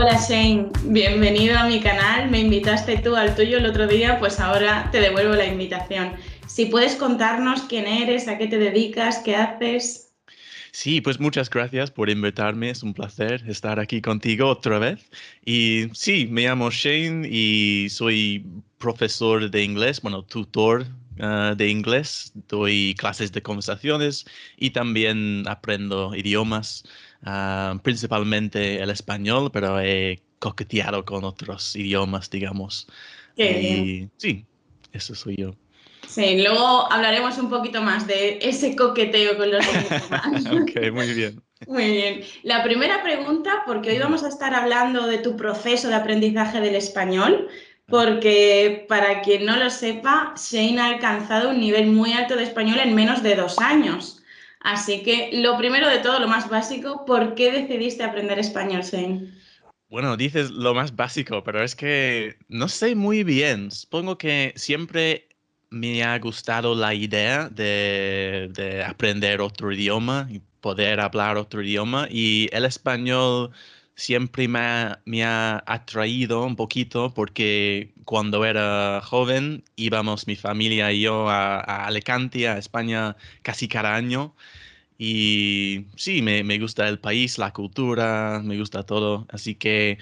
Hola Shane, bienvenido a mi canal. Me invitaste tú al tuyo el otro día, pues ahora te devuelvo la invitación. Si puedes contarnos quién eres, a qué te dedicas, qué haces. Sí, pues muchas gracias por invitarme. Es un placer estar aquí contigo otra vez. Y sí, me llamo Shane y soy profesor de inglés, bueno, tutor ah, de inglés. Doy clases de conversaciones y también aprendo idiomas, ah, principalmente el español, pero he coqueteado con otros idiomas, digamos. Qué Sí, eso soy yo. Sí, luego hablaremos un poquito más de ese coqueteo con los idiomas. ok, muy bien. Muy bien. La primera pregunta, porque hoy vamos a estar hablando de tu proceso de aprendizaje del español, porque para quien no lo sepa, Shane ha alcanzado un nivel muy alto de español en menos de dos años. Así que lo primero de todo, lo más básico, ¿por qué decidiste aprender español, Shane? Bueno, dices lo más básico, pero es que no sé muy bien. Supongo que siempre me ha gustado la idea de, aprender otro idioma y poder hablar otro idioma y el español siempre me ha, atraído un poquito porque cuando era joven íbamos mi familia y yo a, Alicante, a España casi cada año y sí, me, me gusta el país, la cultura, me gusta todo, así que,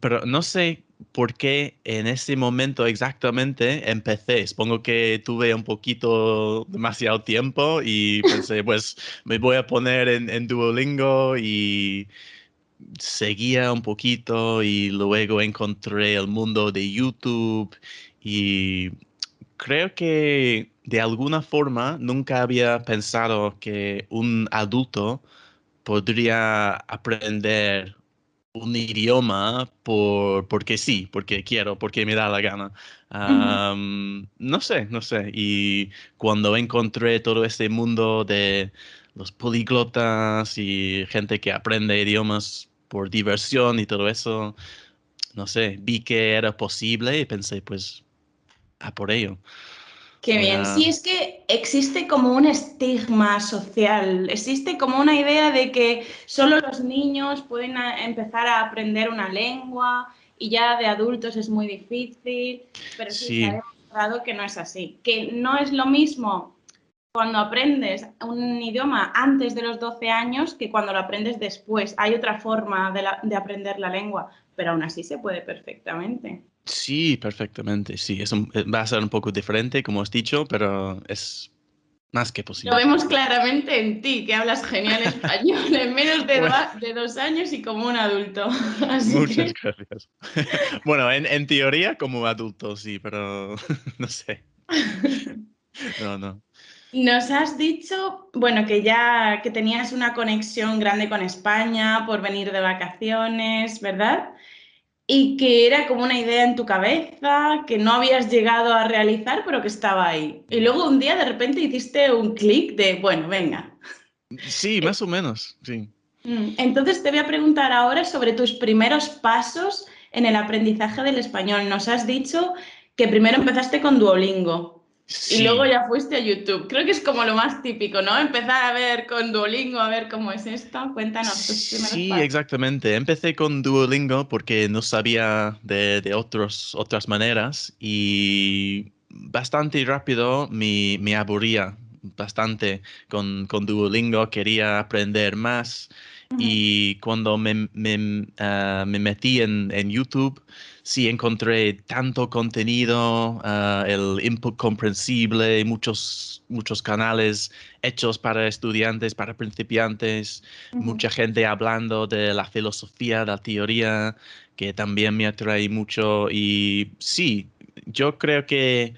pero no sé por qué en ese momento exactamente empecé. Supongo que tuve un poquito demasiado tiempo y pensé, pues me voy a poner en, Duolingo y seguía un poquito y luego encontré el mundo de YouTube y creo que de alguna forma nunca había pensado que un adulto podría aprender un idioma por, porque sí, porque quiero, porque me da la gana. no sé, no sé. Y cuando encontré todo ese mundo de los políglotas y gente que aprende idiomas por diversión y todo eso, no sé, vi que era posible y pensé, pues, a por ello. Qué bien. Sí, es que existe como un estigma social, existe como una idea de que solo los niños pueden empezar a aprender una lengua y ya de adultos es muy difícil, pero sí, se ha demostrado que no es así, que no es lo mismo cuando aprendes un idioma antes de los 12 años que cuando lo aprendes después. Hay otra forma de, de aprender la lengua, pero aún así se puede perfectamente. Sí, perfectamente, sí. Es eh, va a ser un poco diferente, como has dicho, pero es más que posible. Lo vemos claramente en ti, que hablas genial español en menos de, dos años y como un adulto. muchas gracias. bueno, en, en, teoría como adulto, sí, pero no sé. No, no. Nos has dicho, bueno, que ya que tenías una conexión grande con España por venir de vacaciones, ¿verdad? y que era como una idea en tu cabeza que no habías llegado a realizar, pero que estaba ahí. Y luego un día de repente hiciste un clic de, bueno, venga. Sí, más o menos, sí. Mm, entonces te voy a preguntar ahora sobre tus primeros pasos en el aprendizaje del español. Nos has dicho que primero empezaste con Duolingo. Y luego ya fuiste a YouTube. Creo que es como lo más típico, ¿no? Empezar a ver con Duolingo, a ver cómo es esto. Cuéntanos. sí, exactamente. Empecé con Duolingo porque no sabía de, de otros, otras maneras y bastante rápido me, me aburría bastante con, con Duolingo. Quería aprender más. Y cuando me, me, ah, me metí en, en YouTube, sí encontré tanto contenido, ah, el input comprensible, muchos, muchos canales hechos para estudiantes, para principiantes, mucha gente hablando de la filosofía, la teoría, que también me atrae mucho. Y sí, yo creo que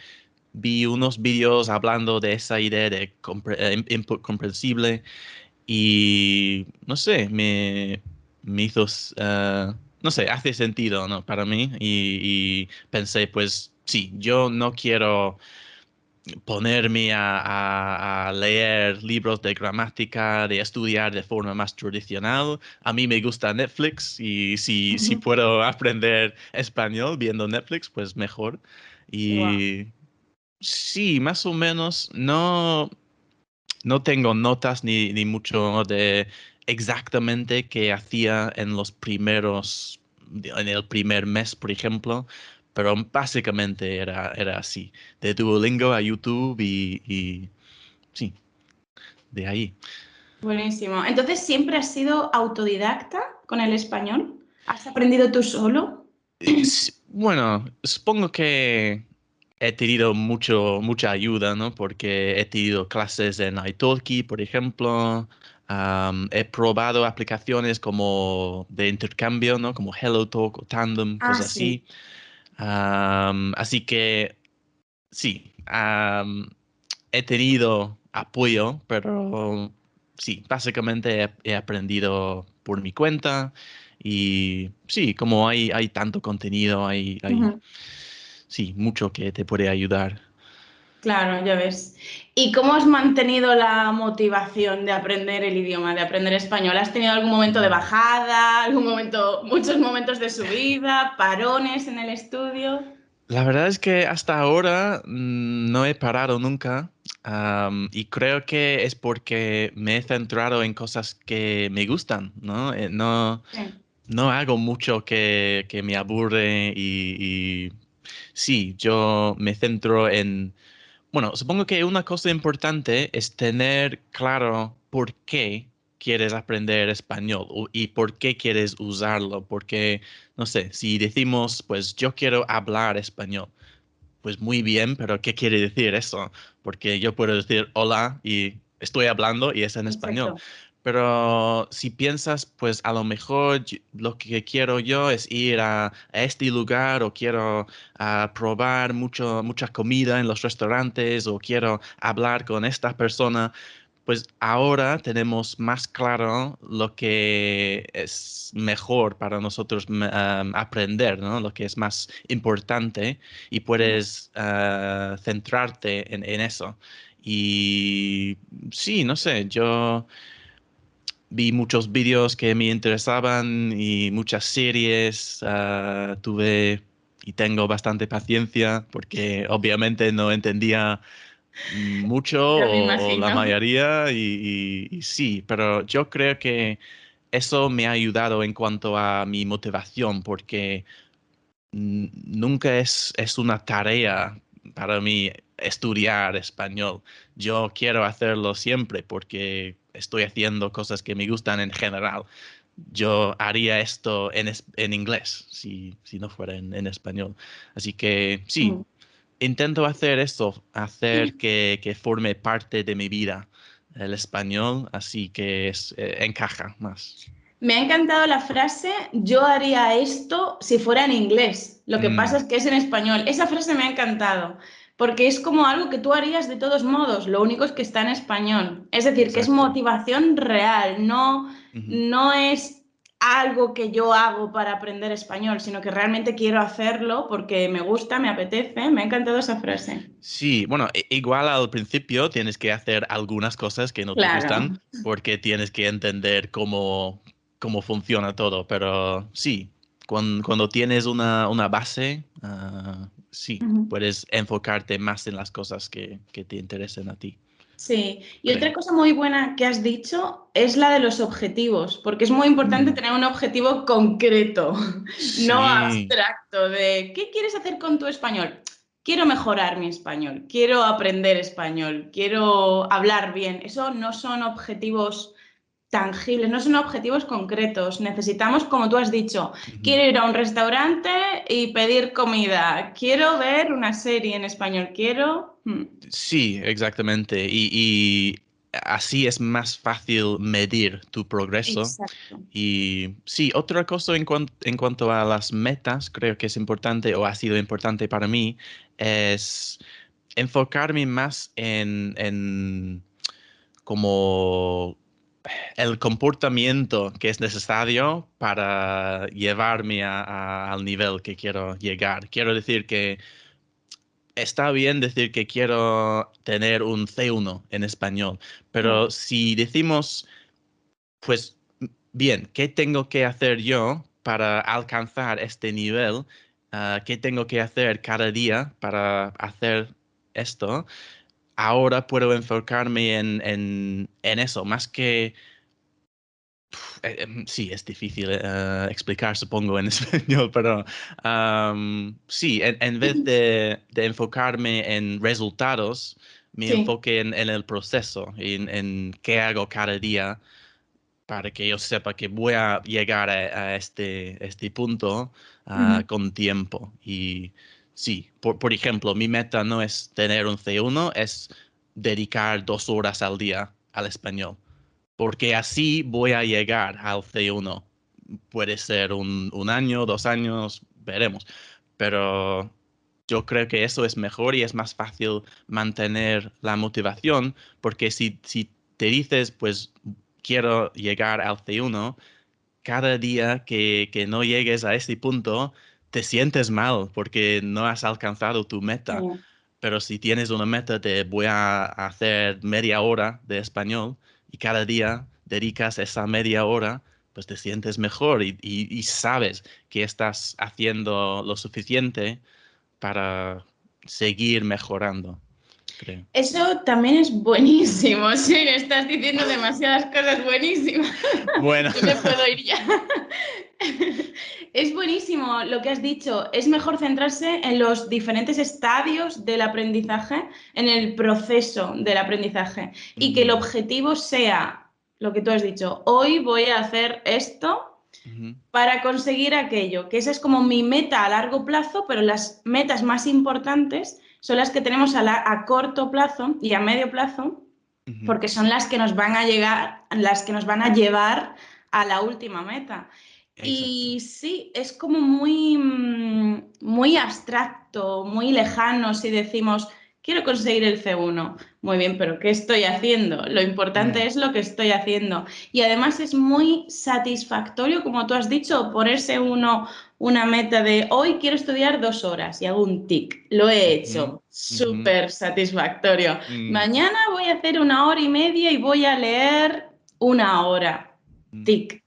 vi unos vídeos hablando de esa idea de eh, input comprensible y no sé, me, me hizo... Ah, no sé, hace sentido, ¿no? Para mí. Y, pensé, pues sí, yo no quiero ponerme a, leer libros de gramática, de estudiar de forma más tradicional. A mí me gusta Netflix y si, si puedo aprender español viendo Netflix, pues mejor. Y sí, más o menos, no, no tengo notas ni, ni mucho de exactamente qué hacía en los primeros en el primer mes, por ejemplo, pero básicamente era, era así, de Duolingo a YouTube y, y sí, de ahí. Buenísimo. Entonces, ¿siempre has sido autodidacta con el español? ¿Has aprendido tú solo? Bueno, supongo que he tenido mucho, mucha ayuda, ¿no? Porque he tenido clases en Italki, por ejemplo. he probado aplicaciones como de intercambio, ¿no? Como HelloTalk o Tandem, ah, cosas así. así que sí, he tenido apoyo, pero sí, básicamente he, aprendido por mi cuenta y sí, como hay, hay tanto contenido, hay, sí, mucho que te puede ayudar. Claro, ya ves. ¿Y cómo has mantenido la motivación de aprender el idioma, de aprender español? ¿Has tenido algún momento de bajada, algún momento, muchos momentos de subida, parones en el estudio? La verdad es que hasta ahora mm, no he parado nunca y creo que es porque me he centrado en cosas que me gustan, ¿no? Eh, no, no hago mucho que, que me aburre y, sí, yo me centro en... Bueno, supongo que una cosa importante es tener claro por qué quieres aprender español y por qué quieres usarlo. Porque, no sé, si decimos, pues yo quiero hablar español, pues muy bien, pero ¿qué quiere decir eso? Porque yo puedo decir hola y estoy hablando y es en español. Pero si piensas, pues a lo mejor lo que quiero yo es ir a, este lugar o quiero ah, probar mucho, mucha comida en los restaurantes o quiero hablar con esta persona, pues ahora tenemos más claro lo que es mejor para nosotros aprender, ¿no? Lo que es más importante y puedes ah, centrarte en, eso. Y sí, no sé, yo vi muchos vídeos que me interesaban y muchas series, ah, tuve y tengo bastante paciencia porque obviamente no entendía mucho o, la mayoría y, sí, pero yo creo que eso me ha ayudado en cuanto a mi motivación porque nunca es, es una tarea para mí estudiar español. Yo quiero hacerlo siempre porque estoy haciendo cosas que me gustan en general. Yo haría esto en, en inglés si, si no fuera en, en, español. Así que sí, mm intento hacer esto, hacer que, que, forme parte de mi vida el español, así que es, eh, encaja más. Me ha encantado la frase, yo haría esto si fuera en inglés. Lo que mm. pasa es que es en español. Esa frase me ha encantado, porque es como algo que tú harías de todos modos, lo único es que está en español. Es decir, que es motivación real, no, no es algo que yo hago para aprender español, sino que realmente quiero hacerlo porque me gusta, me apetece. Me ha encantado esa frase. Sí, bueno, igual al principio tienes que hacer algunas cosas que no te gustan porque tienes que entender cómo, cómo funciona todo, pero sí, cuando, tienes una, base, ah, sí, puedes enfocarte más en las cosas que, que te interesen a ti. Sí, y otra cosa muy buena que has dicho es la de los objetivos, porque es muy importante tener un objetivo concreto, no abstracto, de ¿qué quieres hacer con tu español? Quiero mejorar mi español, quiero aprender español, quiero hablar bien. Eso no son objetivos tangibles, no son objetivos concretos. Necesitamos, como tú has dicho, quiero ir a un restaurante y pedir comida, quiero ver una serie en español, quiero... Hmm. Sí, exactamente. Y, así es más fácil medir tu progreso. Y sí, otra cosa en, en cuanto a las metas, creo que es importante o ha sido importante para mí, es enfocarme más en, en como el comportamiento que es necesario para llevarme al nivel que quiero llegar. Quiero decir que está bien decir que quiero tener un C1 en español, pero mm. si decimos, pues bien, ¿qué tengo que hacer yo para alcanzar este nivel? Ah, ¿Qué tengo que hacer cada día para hacer esto? Ahora puedo enfocarme en, eso, más que Eh, em, sí, es difícil eh, explicar, supongo, en español, pero sí, en, vez de, enfocarme en resultados, me enfoque en, el proceso, en, qué hago cada día para que yo sepa que voy a llegar a, este, este punto ah, con tiempo. Y sí, por, por ejemplo, mi meta no es tener un C1, es dedicar dos horas al día al español porque así voy a llegar al C1. Puede ser un, año, dos años, veremos. Pero yo creo que eso es mejor y es más fácil mantener la motivación, porque si, si te dices, pues quiero llegar al C1, cada día que, que, no llegues a ese punto, te sientes mal porque no has alcanzado tu meta. Pero si tienes una meta de voy a hacer media hora de español, y cada día dedicas esa media hora, pues te sientes mejor y, sabes que estás haciendo lo suficiente para seguir mejorando. Eso también es buenísimo, sí, estás diciendo demasiadas cosas buenísimas. Bueno. Yo puedo ir ya. es buenísimo lo que has dicho. Es mejor centrarse en los diferentes estadios del aprendizaje, en el proceso del aprendizaje y que el objetivo sea lo que tú has dicho. Hoy voy a hacer esto para conseguir aquello, que esa es como mi meta a largo plazo, pero las metas más importantes son las que tenemos a, corto plazo y a medio plazo, porque son las que nos van a llegar, las que nos van a llevar a la última meta. Y sí, es como muy, mm, muy abstracto, muy lejano si decimos, quiero conseguir el C1. Muy bien, pero ¿qué estoy haciendo? Lo importante es lo que estoy haciendo. Y además es muy satisfactorio, como tú has dicho, ponerse uno una meta de hoy quiero estudiar dos horas y hago un tic. Lo he hecho. Súper satisfactorio. Mm. Mañana voy a hacer una hora y media y voy a leer una hora. Tic.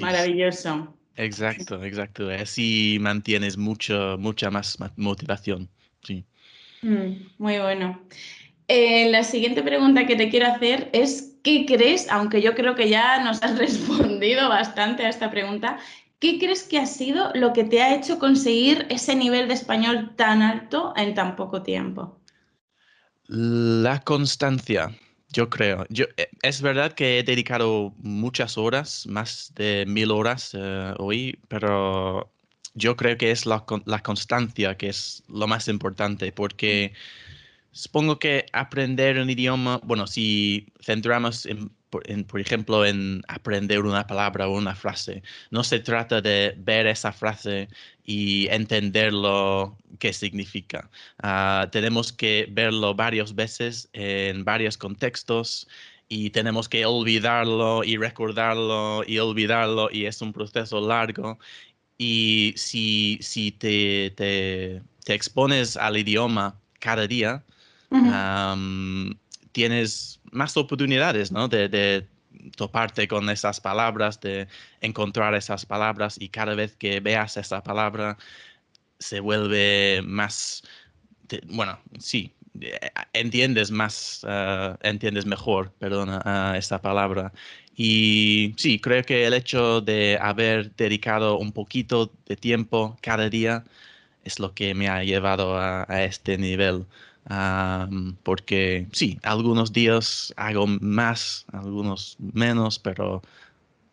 Maravilloso. Exacto, exacto. Así mantienes mucho, mucha más motivación. Sí. Mm, muy bueno. Eh, la siguiente pregunta que te quiero hacer es, ¿qué crees? Aunque yo creo que ya nos has respondido bastante a esta pregunta, ¿qué crees que ha sido lo que te ha hecho conseguir ese nivel de español tan alto en tan poco tiempo? La constancia. Yo creo. Yo, eh, es verdad que he dedicado muchas horas, más de mil horas eh, hoy, pero yo creo que es la, la, constancia que es lo más importante, porque supongo que aprender un idioma, bueno, si centramos en por, ejemplo, en aprender una palabra o una frase. No se trata de ver esa frase y entender lo que significa. Ah, tenemos que verlo varias veces en varios contextos y tenemos que olvidarlo y recordarlo y olvidarlo y es un proceso largo. Y si, si te, te, expones al idioma cada día, tienes más oportunidades, ¿no? De, toparte con esas palabras, de encontrar esas palabras y cada vez que veas esa palabra se vuelve más, bueno, sí, eh, entiendes más, ah, entiendes mejor, perdona, uh, esta palabra. Y sí, creo que el hecho de haber dedicado un poquito de tiempo cada día es lo que me ha llevado a este nivel porque sí, algunos días hago más, algunos menos, pero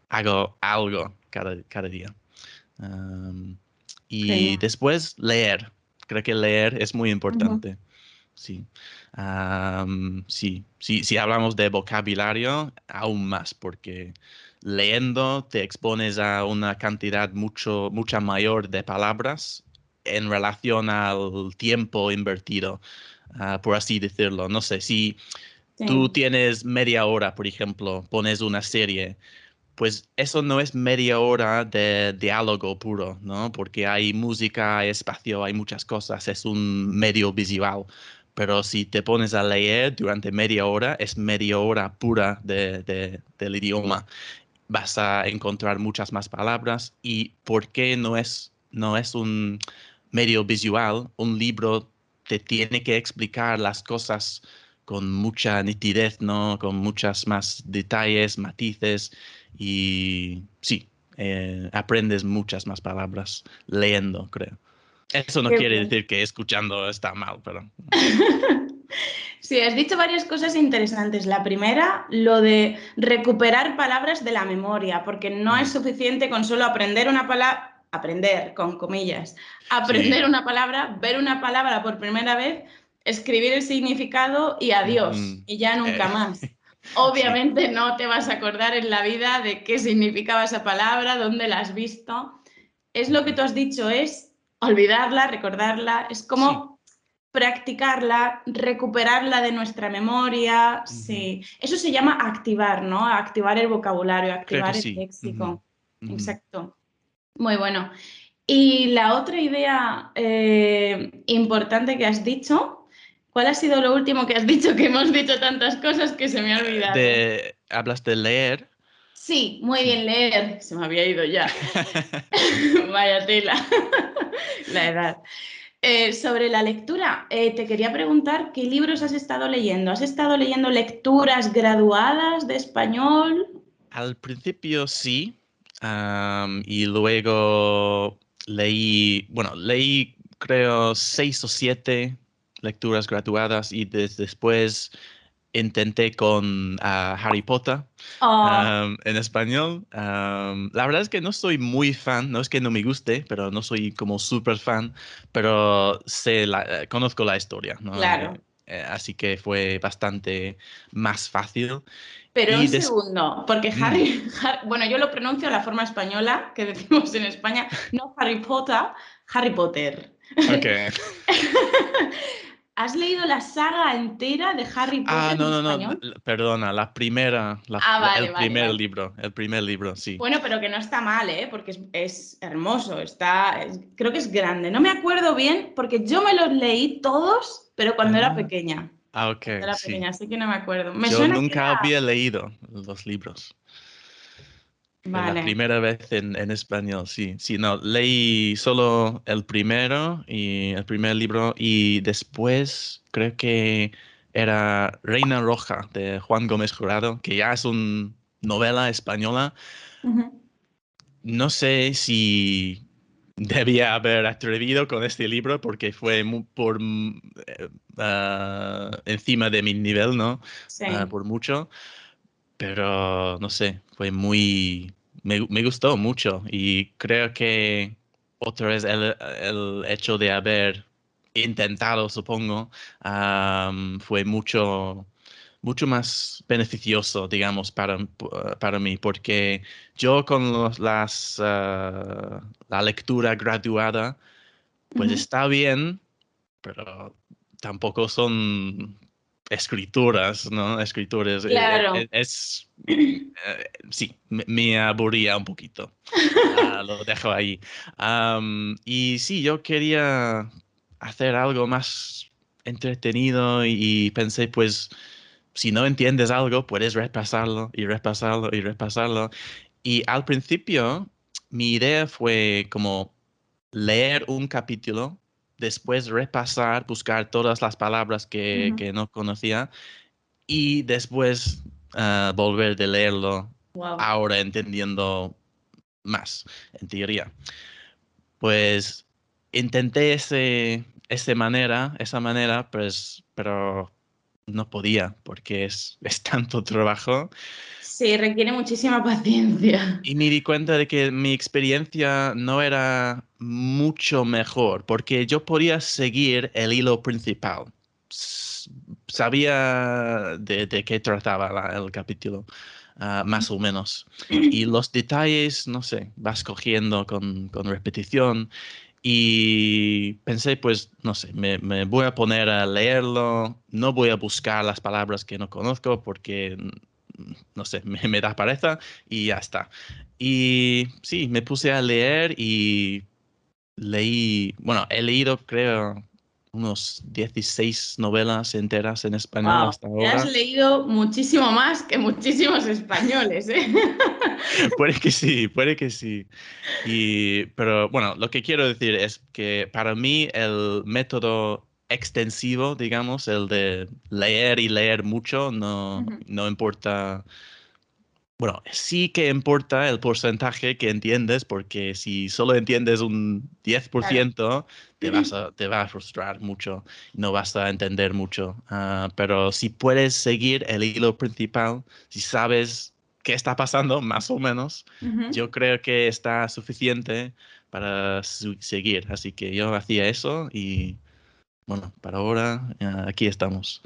hago algo cada, cada día. y después leer. Creo que leer es muy importante. Sí. sí. sí. Si hablamos de vocabulario, aún más, porque leyendo te expones a una cantidad mucho, mucha mayor de palabras en relación al tiempo invertido. Ah, por así decirlo. No sé, si tú tienes media hora, por ejemplo, pones una serie, pues eso no es media hora de diálogo puro, ¿no? Porque hay música, hay espacio, hay muchas cosas, es un medio visual. Pero si te pones a leer durante media hora, es media hora pura de, del idioma. Vas a encontrar muchas más palabras. ¿Y por qué no es, no es un medio visual? Un libro te tiene que explicar las cosas con mucha nitidez, ¿no? Con muchas más detalles, matices. y sí, eh, aprendes muchas más palabras leyendo, creo. Eso no quiere decir que escuchando está mal, pero... Sí, has dicho varias cosas interesantes. La primera, lo de recuperar palabras de la memoria, porque no es suficiente con solo aprender una palabra, aprender con comillas, aprender una palabra, ver una palabra por primera vez, escribir el significado y adiós, y ya nunca eh. más. Obviamente no te vas a acordar en la vida de qué significaba esa palabra, dónde la has visto. Es lo que tú has dicho, es olvidarla, recordarla, es como practicarla, recuperarla de nuestra memoria. Sí, eso se llama activar, ¿no? Activar el vocabulario, activar el léxico. Exacto. Muy bueno. Y la otra idea eh, importante que has dicho ¿Cuál ha sido lo último que has dicho? Que hemos dicho tantas cosas que se me ha olvidado. ¿Hablas de leer? Sí, muy bien, leer. Se me había ido ya. Vaya tela. la edad. Eh, sobre la lectura, eh, te quería preguntar qué libros has estado leyendo. ¿Has estado leyendo lecturas graduadas de español? Al principio sí, y luego leí, bueno, leí creo seis o siete lecturas graduadas y después intenté con ah, Harry Potter ah. en español. la verdad es que no soy muy fan, no es que no me guste, pero no soy como súper fan, pero sé la, eh, conozco la historia. Claro. Eh, así que fue bastante más fácil. Pero un segundo, porque mm. Harry, bueno, yo lo pronuncio de la forma española que decimos en España, no Harry Potter, Harry Potter. Ok. ¿Has leído la saga entera de Harry Potter? Ah, no, no, no, perdona, la primera, ah, el primer libro, el primer libro, sí. Bueno, pero que no está mal, ¿eh? Porque es, hermoso, está, creo que es grande. No me acuerdo bien porque yo me los leí todos, pero cuando era ah. pequeña. Ah, ok. Era pequeña, así que no me acuerdo. yo nunca había leído los libros. La primera vez en, español, sí. Sí, no, leí solo el primero y el primer libro y después creo que era Reina Roja de Juan Gómez Jurado, que ya es una novela española. No sé si debía haber atrevido con este libro porque fue por eh, ah, encima de mi nivel, ¿no? Sí. Ah, por mucho. Pero no sé, fue muy me, gustó mucho y creo que otra vez el, hecho de haber intentado, supongo, fue mucho, mucho más beneficioso, digamos, para, para mí, porque yo con las, ah, la lectura graduada, pues está bien, pero tampoco son escrituras, ¿no? Escritores. Eh, claro. Eh, es, eh, sí, me, aburría un poquito. Lo dejo ahí. y sí, yo quería hacer algo más entretenido y, pensé, pues, si no entiendes algo, puedes repasarlo y repasarlo y repasarlo. Y al principio, mi idea fue como leer un capítulo después repasar, buscar todas las palabras que, no conocía y después ah, volver de leerlo ahora entendiendo más, en teoría. Pues intenté ese, ese manera, esa manera, pues, pero no podía porque es, es tanto trabajo Sí, requiere muchísima paciencia. Y me di cuenta de que mi experiencia no era mucho mejor, porque yo podía seguir el hilo principal. Sabía de, qué trataba el capítulo, ah, más o menos. Y los detalles, no sé, vas cogiendo con, repetición. Y pensé, pues, no sé, me, me, voy a poner a leerlo, no voy a buscar las palabras que no conozco porque no sé, me, da pereza y ya está. Y sí, me puse a leer y leí, bueno, he leído creo unos 16 novelas enteras en español hasta ahora. Has leído muchísimo más que muchísimos españoles, ¿eh? puede que sí, puede que sí. Y, pero bueno, lo que quiero decir es que para mí el método extensivo, digamos, el de leer y leer mucho, no, no importa Bueno, sí que importa el porcentaje que entiendes, porque si solo entiendes un 10%, te, vas a, te va a frustrar mucho, no vas a entender mucho. Ah, pero si puedes seguir el hilo principal, si sabes qué está pasando, más o menos, yo creo que está suficiente para seguir. Así que yo hacía eso y bueno, para ahora ah, aquí estamos.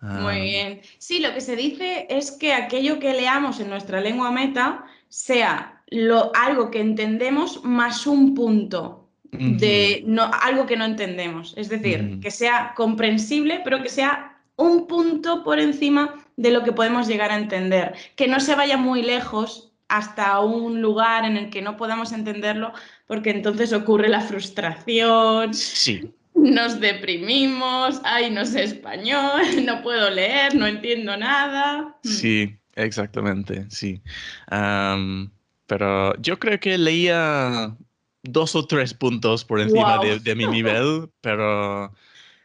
Muy ah. bien. Sí, lo que se dice es que aquello que leamos en nuestra lengua meta sea lo, algo que entendemos más un punto de no, algo que no entendemos. Es decir, que sea comprensible, pero que sea un punto por encima de lo que podemos llegar a entender. Que no se vaya muy lejos hasta un lugar en el que no podamos entenderlo, porque entonces ocurre la frustración. Sí nos deprimimos, ay, no sé español, no puedo leer, no entiendo nada. Mm. Sí, exactamente, sí. pero yo creo que leía dos o tres puntos por encima de, mi nivel, pero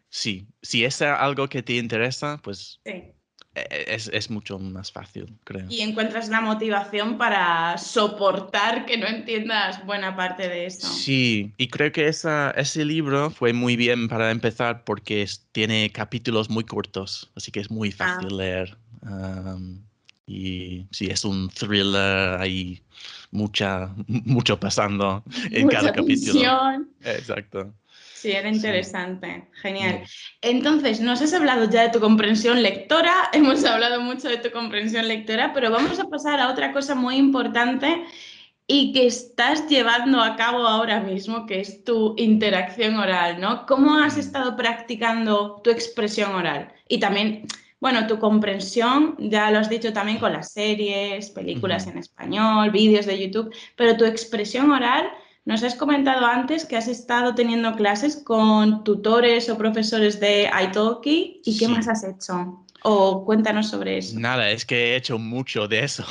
sí, si es algo que te interesa, pues e-, es, mucho más fácil, creo. Y encuentras la motivación para soportar que no entiendas buena parte de eso. Sí, y creo que esa, ese libro fue muy bien para empezar porque tiene capítulos muy cortos, así que es muy ah. fácil leer. y sí, es un thriller, hay mucha, mucho pasando en cada capítulo. Exacto. Sí, era interesante. Genial. Entonces, nos has hablado ya de tu comprensión lectora, hemos hablado mucho de tu comprensión lectora, pero vamos a pasar a otra cosa muy importante y que estás llevando a cabo ahora mismo, que es tu interacción oral, ¿no? ¿Cómo has estado practicando tu expresión oral? Y también, bueno, tu comprensión, ya lo has dicho también con las series, películas en español, vídeos de YouTube, pero tu expresión oral nos has comentado antes que has estado teniendo clases con tutores o profesores de Italki. ¿Y qué más has hecho? O cuéntanos sobre eso. Nada, es que he hecho mucho de eso.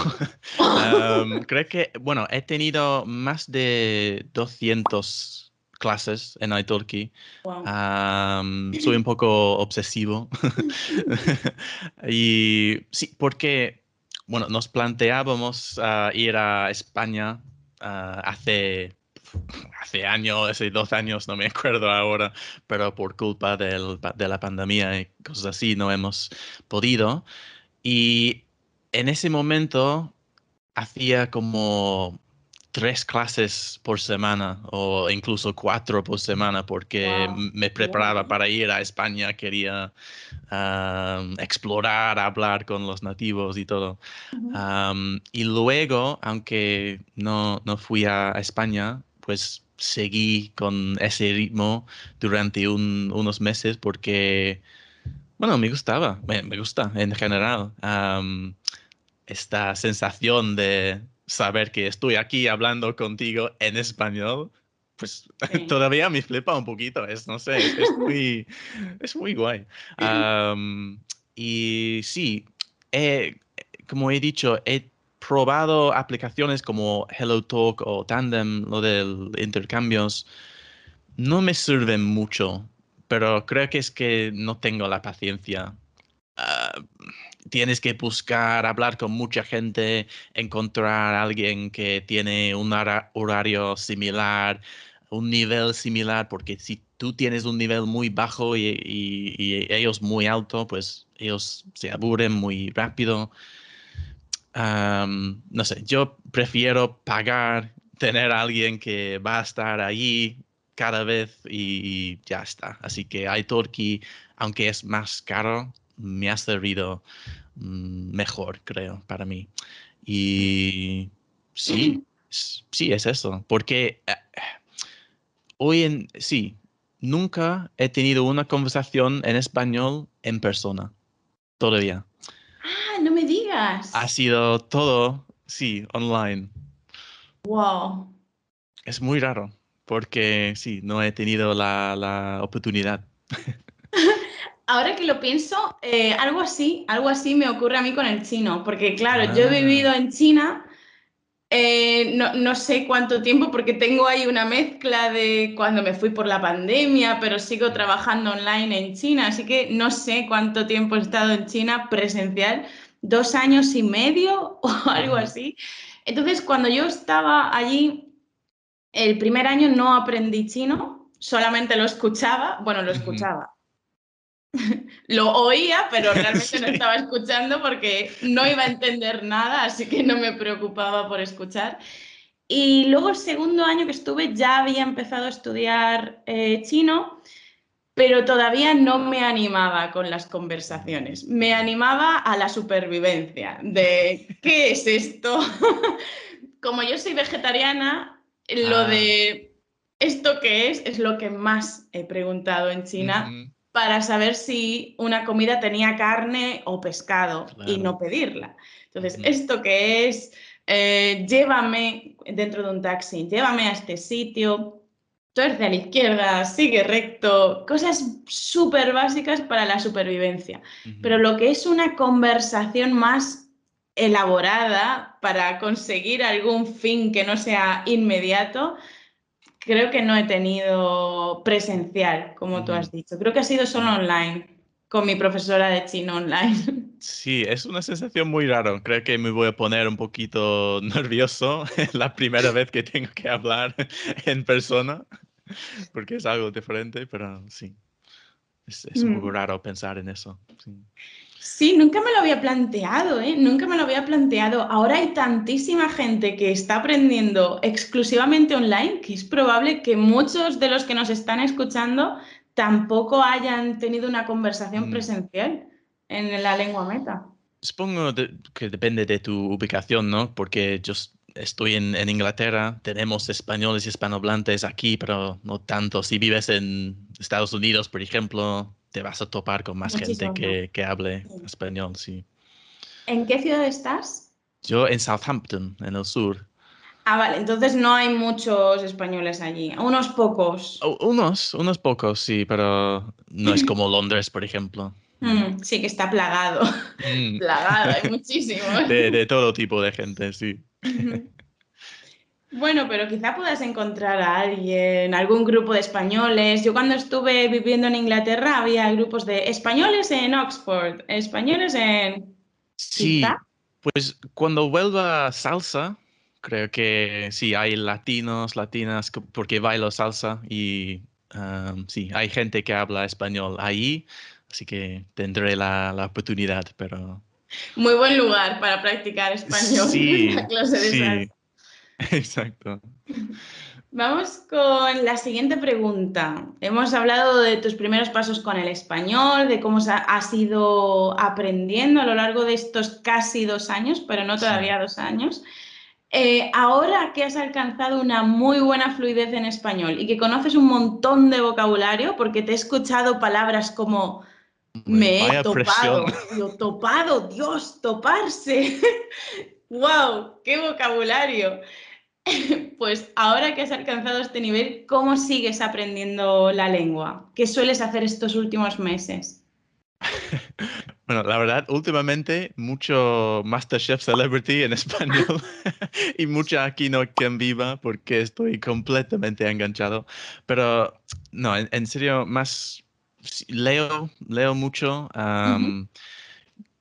creo que, bueno, he tenido más de 200 clases en Italki. soy un poco obsesivo. y sí, porque, bueno, nos planteábamos ir a España hace hace años, hace dos años, no me acuerdo ahora, pero por culpa del, de la pandemia y cosas así no hemos podido. Y en ese momento hacía como tres clases por semana o incluso cuatro por semana porque me preparaba para ir a España, quería explorar, hablar con los nativos y todo. y luego, aunque no, no fui a España, pues seguí con ese ritmo durante unos meses porque, bueno, me gustaba, me, gusta en general esta sensación de saber que estoy aquí hablando contigo en español. Pues todavía me flipa un poquito, es, no sé, es, muy, es muy guay. y sí, como he dicho, he probado aplicaciones como HelloTalk o Tandem, lo de intercambios, no me sirven mucho, pero creo que es que no tengo la paciencia. Ah, tienes que buscar, hablar con mucha gente, encontrar alguien que tiene un horario similar, un nivel similar, porque si tú tienes un nivel muy bajo y ellos muy alto, pues ellos se aburren muy rápido no sé, yo prefiero pagar, tener a alguien que va a estar ahí cada vez y, ya está. Así que iTalki, aunque es más caro, me ha servido mm, mejor, creo, para mí. Y sí, sí, es eso. Porque eh, hoy en, sí, nunca he tenido una conversación en español en persona, todavía. No me digas. Ha sido todo, sí, online. Wow. Es muy raro, porque sí, no he tenido la, oportunidad. Ahora que lo pienso, eh, algo así, algo así me ocurre a mí con el chino, porque claro, yo he vivido ah. en China eh, no, sé cuánto tiempo, porque tengo ahí una mezcla de cuando me fui por la pandemia, pero sigo trabajando online en China, así que no sé cuánto tiempo he estado en China presencial. Dos años y medio o algo así. Entonces, cuando yo estaba allí, el primer año no aprendí chino, solamente lo escuchaba, bueno, lo escuchaba. lo oía, pero realmente no estaba escuchando porque no iba a entender nada, así que no me preocupaba por escuchar. Y luego el segundo año que estuve ya había empezado a estudiar eh, chino, pero todavía no me animaba con las conversaciones. Me animaba a la supervivencia, de ¿qué es esto? Como yo soy vegetariana, lo ah. de esto qué es es lo que más he preguntado en China. para saber si una comida tenía carne o pescado y no pedirla. Entonces, ¿esto qué es? Eh, llévame dentro de un taxi, llévame a este sitio, tuerce a la izquierda, sigue recto, cosas súper básicas para la supervivencia. Pero lo que es una conversación más elaborada para conseguir algún fin que no sea inmediato, creo que no he tenido presencial, como tú has dicho. Creo que ha sido solo online con mi profesora de chino online. Sí, es una sensación muy rara. Creo que me voy a poner un poquito nervioso la primera vez que tengo que hablar en persona, porque es algo diferente, pero sí, es, muy mm. raro pensar en eso. Sí. nunca me lo había planteado, ¿eh? Nunca me lo había planteado. Ahora hay tantísima gente que está aprendiendo exclusivamente online que es probable que muchos de los que nos están escuchando tampoco hayan tenido una conversación mm. presencial en la lengua meta. Supongo que depende de tu ubicación, ¿no? Porque yo estoy en, Inglaterra, tenemos españoles y hispanohablantes aquí, pero no tanto. Si vives en Estados Unidos, por ejemplo, te vas a topar con más gente que, que hable español, sí. ¿En qué ciudad estás? Yo en Southampton, en el sur. Ah, vale, entonces no hay muchos españoles allí, unos pocos. Unos, unos pocos, sí, pero no es como Londres, por ejemplo. Mm, sí, que está plagado. Mm. plagado, hay muchísimos. De, todo tipo de gente, sí. Bueno, pero quizá puedas encontrar a alguien, algún grupo de españoles. Yo cuando estuve viviendo en Inglaterra había grupos de españoles en Oxford, españoles en... Sí, pues cuando vuelva salsa, creo que sí, hay latinos, latinas, porque bailo salsa y sí, hay gente que habla español ahí, así que tendré la, oportunidad, pero... Muy buen lugar para practicar español. Sí, la clase de sí. Exacto. Vamos con la siguiente pregunta. Hemos hablado de tus primeros pasos con el español, de cómo has ido aprendiendo a lo largo de estos casi dos años, pero no todavía dos años. Eh, ahora que has alcanzado una muy buena fluidez en español y que conoces un montón de vocabulario, porque te he escuchado palabras como me he topado, topado, Dios, toparse. ¡Wow! ¡Qué vocabulario! Pues ahora que has alcanzado este nivel, ¿cómo sigues aprendiendo la lengua? ¿Qué sueles hacer estos últimos meses? Bueno, la verdad, últimamente mucho Masterchef Celebrity en español y mucha aquí no quien viva porque estoy completamente enganchado. Pero no, en, serio, más leo, leo mucho.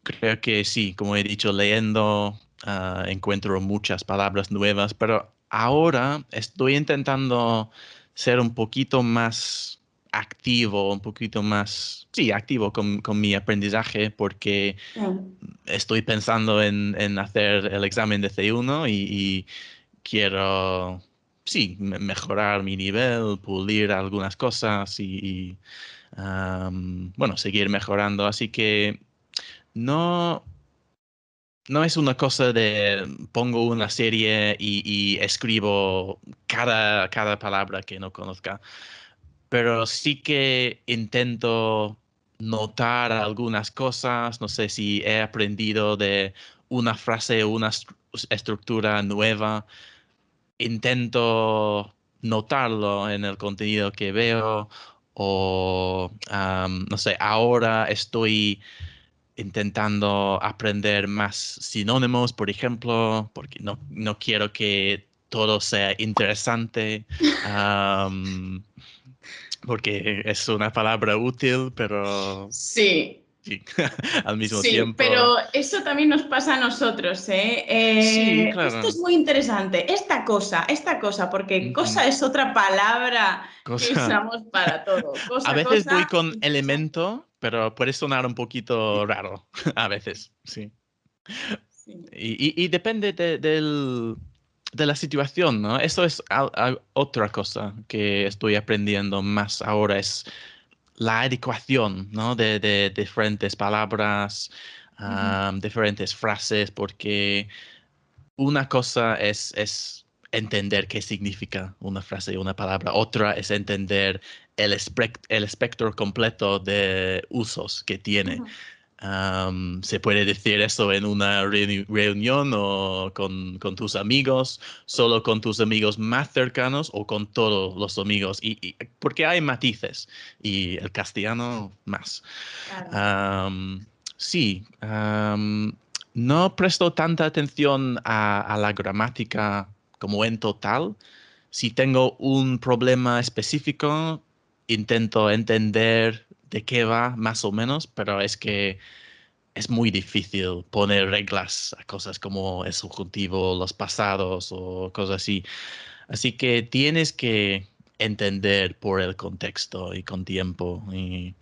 Creo que sí, como he dicho, leyendo ah, encuentro muchas palabras nuevas, pero ahora estoy intentando ser un poquito más activo, un poquito más, sí, activo con, mi aprendizaje porque estoy pensando en, hacer el examen de C1 y, quiero, sí, mejorar mi nivel, pulir algunas cosas y, bueno, seguir mejorando. Así que no, no es una cosa de pongo una serie y, escribo cada, cada palabra que no conozca. Pero sí que intento notar algunas cosas, no sé si he aprendido de una frase o una estructura nueva, intento notarlo en el contenido que veo o, no sé, ahora estoy intentando aprender más sinónimos, por ejemplo, porque no, no quiero que todo sea interesante. porque es una palabra útil, pero... Sí, sí, al mismo sí, tiempo. Pero eso también nos pasa a nosotros, ¿eh? sí, claro. Esto es muy interesante. Esta cosa, esta cosa, porque cosa es otra palabra que usamos para todo. a veces voy con elemento, pero puede sonar un poquito raro a veces, sí. Y, depende del, de la situación, ¿no? Eso es otra cosa que estoy aprendiendo más ahora, es la adecuación, ¿no? De, diferentes palabras, diferentes frases, porque una cosa es, es entender qué significa una frase y una palabra, otra es entender el, el espectro completo de usos que tiene se puede decir eso en una reunión o con, tus amigos, solo con tus amigos más cercanos o con todos los amigos, y, porque hay matices y el castellano más. sí, no presto tanta atención a, la gramática como en total. Si tengo un problema específico, intento entender de qué va más o menos, pero es que es muy difícil poner reglas a cosas como el subjuntivo, los pasados o cosas así. Así que tienes que entender por el contexto y con tiempo. Y,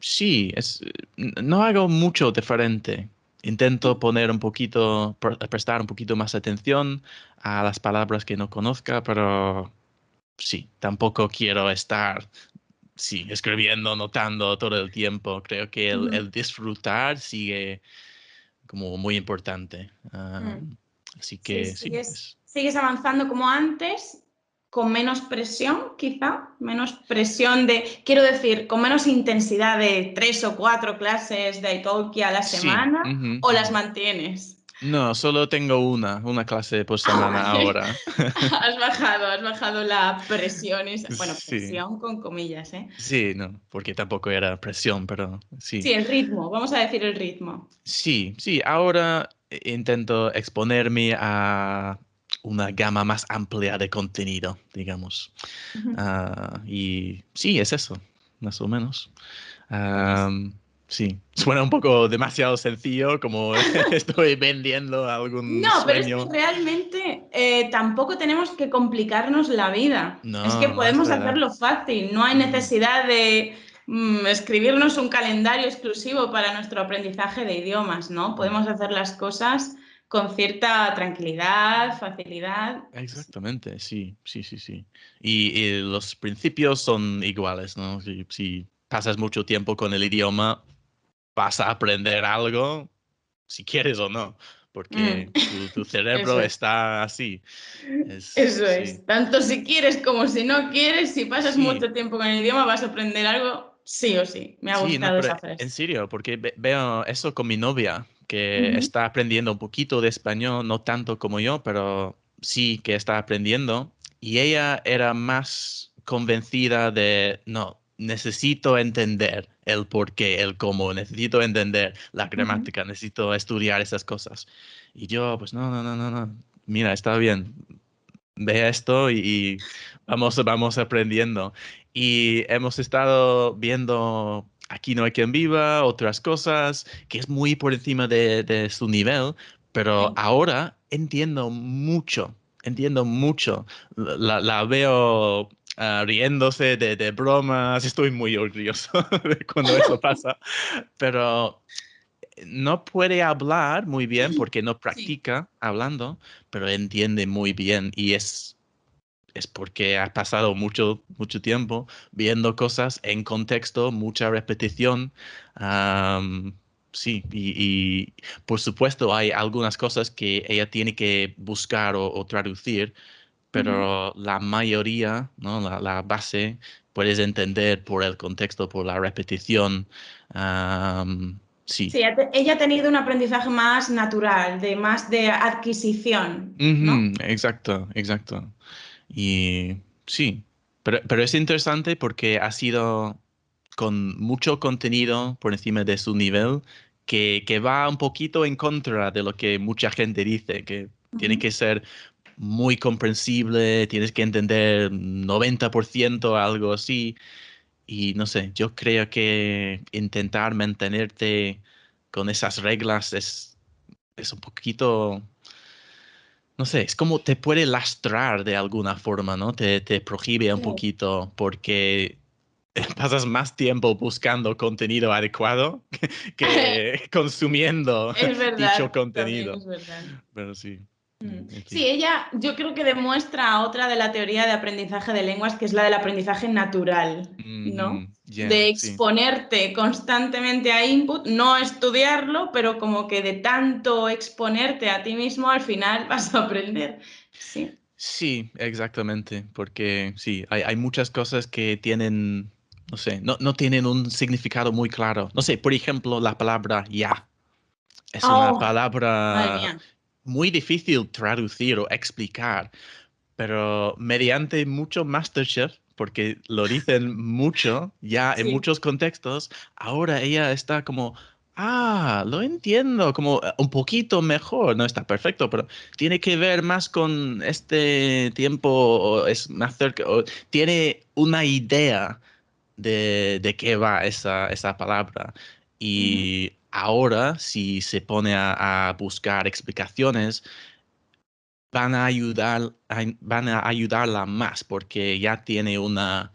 sí, es, no hago mucho diferente. Intento poner un poquito, prestar un poquito más atención a las palabras que no conozca, pero sí, tampoco quiero estar, sí, escribiendo, notando todo el tiempo. Creo que el, disfrutar sigue como muy importante. Mm. Así que sí, sigues, avanzando como antes, con menos presión, quizá, menos presión de, quiero decir, con menos intensidad de tres o cuatro clases de Italki a la semana, o las mantienes. No, solo tengo una, una clase por semana ahora. has bajado, has bajado la presión, bueno, presión con comillas, ¿eh? Sí, no, porque tampoco era presión, pero sí. Sí, el ritmo, vamos a decir el ritmo. Sí, sí, ahora intento exponerme a una gama más amplia de contenido, digamos. Ah, y sí, es eso, más o menos. Sí, suena un poco demasiado sencillo, como estoy vendiendo algún No, pero es que realmente eh, tampoco tenemos que complicarnos la vida. es que podemos hacerlo fácil, no hay necesidad de mm, escribirnos un calendario exclusivo para nuestro aprendizaje de idiomas, ¿no? Podemos hacer las cosas con cierta tranquilidad, facilidad. Exactamente, sí, sí, sí, sí. Y, los principios son iguales, ¿no? si pasas mucho tiempo con el idioma, vas a aprender algo, si quieres o no, porque mm. tu, cerebro está así. Eso es, tanto si quieres como si no quieres, si pasas mucho tiempo con el idioma vas a aprender algo sí o sí. Me ha gustado esa frase. En serio, porque veo eso con mi novia, que está aprendiendo un poquito de español, no tanto como yo, pero sí que está aprendiendo. Y ella era más convencida de, no, necesito entender el por qué, el cómo, necesito entender la gramática, necesito estudiar esas cosas. Y yo, pues no, no, no, no, no, mira, está bien, ve esto y, vamos, vamos aprendiendo. Y hemos estado viendo Aquí no hay quien viva, otras cosas, que es muy por encima de, su nivel, pero ahora entiendo mucho, entiendo mucho. La, la veo Ah, riéndose de, bromas. Estoy muy orgulloso cuando eso pasa. Pero no puede hablar muy bien porque no practica hablando, pero entiende muy bien y es, es porque ha pasado mucho, mucho tiempo viendo cosas en contexto, mucha repetición. sí, y, por supuesto hay algunas cosas que ella tiene que buscar o traducir pero la mayoría, ¿no? La, base, puedes entender por el contexto, por la repetición. sí. sí, ella ha tenido un aprendizaje más natural, de más de adquisición. Exacto, exacto. Y sí, pero, pero es interesante porque ha sido con mucho contenido por encima de su nivel que, que, va un poquito en contra de lo que mucha gente dice, que tiene que ser muy comprensible, tienes que entender 90% algo así. y no sé, yo creo que intentar mantenerte con esas reglas es, es un poquito, no sé, es como te puede lastrar de alguna forma, ¿no? Te, te prohíbe un poquito porque pasas más tiempo buscando contenido adecuado que, consumiendo dicho contenido. Es verdad. Pero sí. Mm. Sí, ella yo creo que demuestra otra de la teoría de aprendizaje de lenguas, que es la del aprendizaje natural, ¿no? de exponerte constantemente a input, no estudiarlo, pero como que de tanto exponerte a ti mismo, al final vas a aprender. Sí. Sí, exactamente, porque sí, hay, muchas cosas que tienen, no sé, no, no, tienen un significado muy claro. No sé, por ejemplo, la palabra ya. Es una oh, palabra muy difícil traducir o explicar, pero mediante mucho Masterchef, porque lo dicen mucho ya en muchos contextos, ahora ella está como, ah, lo entiendo, como eh, un poquito mejor, no está perfecto, pero tiene que ver más con este tiempo, es más cerca, tiene una idea de, de qué va esa, esa palabra. Y ahora, si se pone a, buscar explicaciones, van a ayudar, van a ayudarla más porque ya tiene una,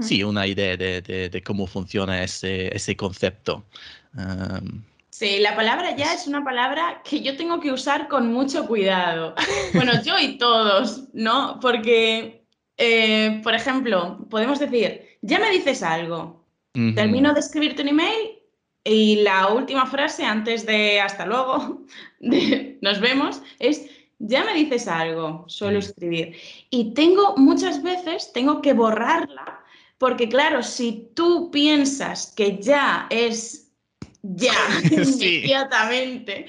sí, una idea de, cómo funciona ese, ese concepto. sí, la palabra ya es una palabra que yo tengo que usar con mucho cuidado. Bueno, yo y todos, ¿no? Porque, eh, por ejemplo, podemos decir, ya me dices algo, termino de escribirte un email y la última frase antes de hasta luego, nos vemos, es ya me dices algo, suelo escribir. Y tengo muchas veces, tengo que borrarla, porque claro, si tú piensas que ya es ya, inmediatamente,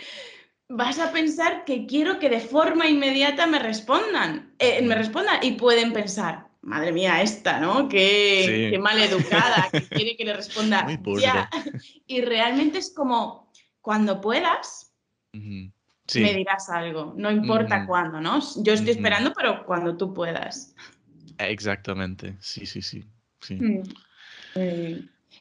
vas a pensar que quiero que de forma inmediata me respondan, eh, me respondan y pueden pensar, madre mía, esta, ¿no? Qué, mal educada, que quiere que le responda ya. Y realmente es como, cuando puedas, me dirás algo, no importa cuándo, ¿no? Yo estoy esperando, pero cuando tú puedas. Exactamente, sí, sí, sí. Mm.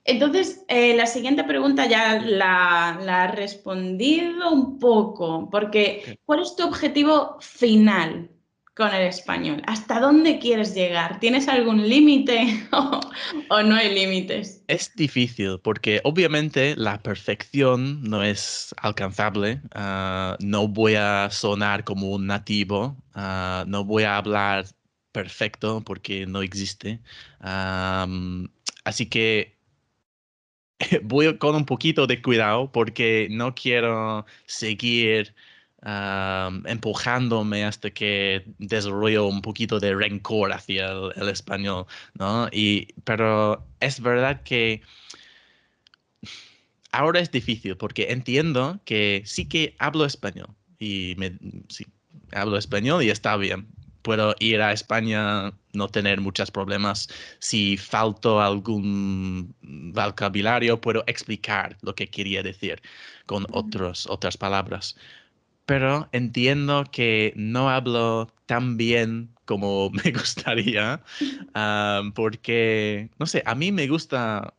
Entonces, eh, la siguiente pregunta ya la, la has respondido un poco, porque ¿cuál es tu objetivo final con el español? ¿Hasta dónde quieres llegar? ¿Tienes algún límite o, no hay límites? Es difícil porque obviamente la perfección no es alcanzable. Ah, no voy a sonar como un nativo, ah, no voy a hablar perfecto porque no existe. así que voy con un poquito de cuidado porque no quiero seguir empujándome hasta que desarrollo un poquito de rencor hacia el, español, ¿no? Y, pero es verdad que ahora es difícil porque entiendo que sí que hablo español y me, sí, hablo español y está bien. Puedo ir a España, no tener muchos problemas. Si falto algún vocabulario, puedo explicar lo que quería decir con otros, otras palabras pero entiendo que no hablo tan bien como me gustaría, porque, no sé, a mí me gusta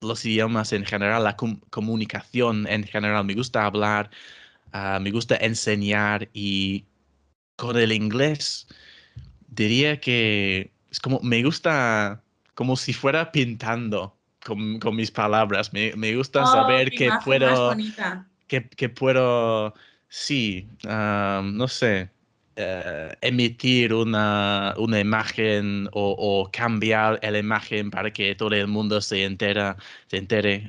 los idiomas en general, la comunicación en general, me gusta hablar, ah, me gusta enseñar y con el inglés diría que es como, me gusta como si fuera pintando con, mis palabras, me, gusta oh, saber que puedo, que, que puedo Sí, no sé, eh, emitir una, una imagen o, cambiar la imagen para que todo el mundo se, entera, se entere.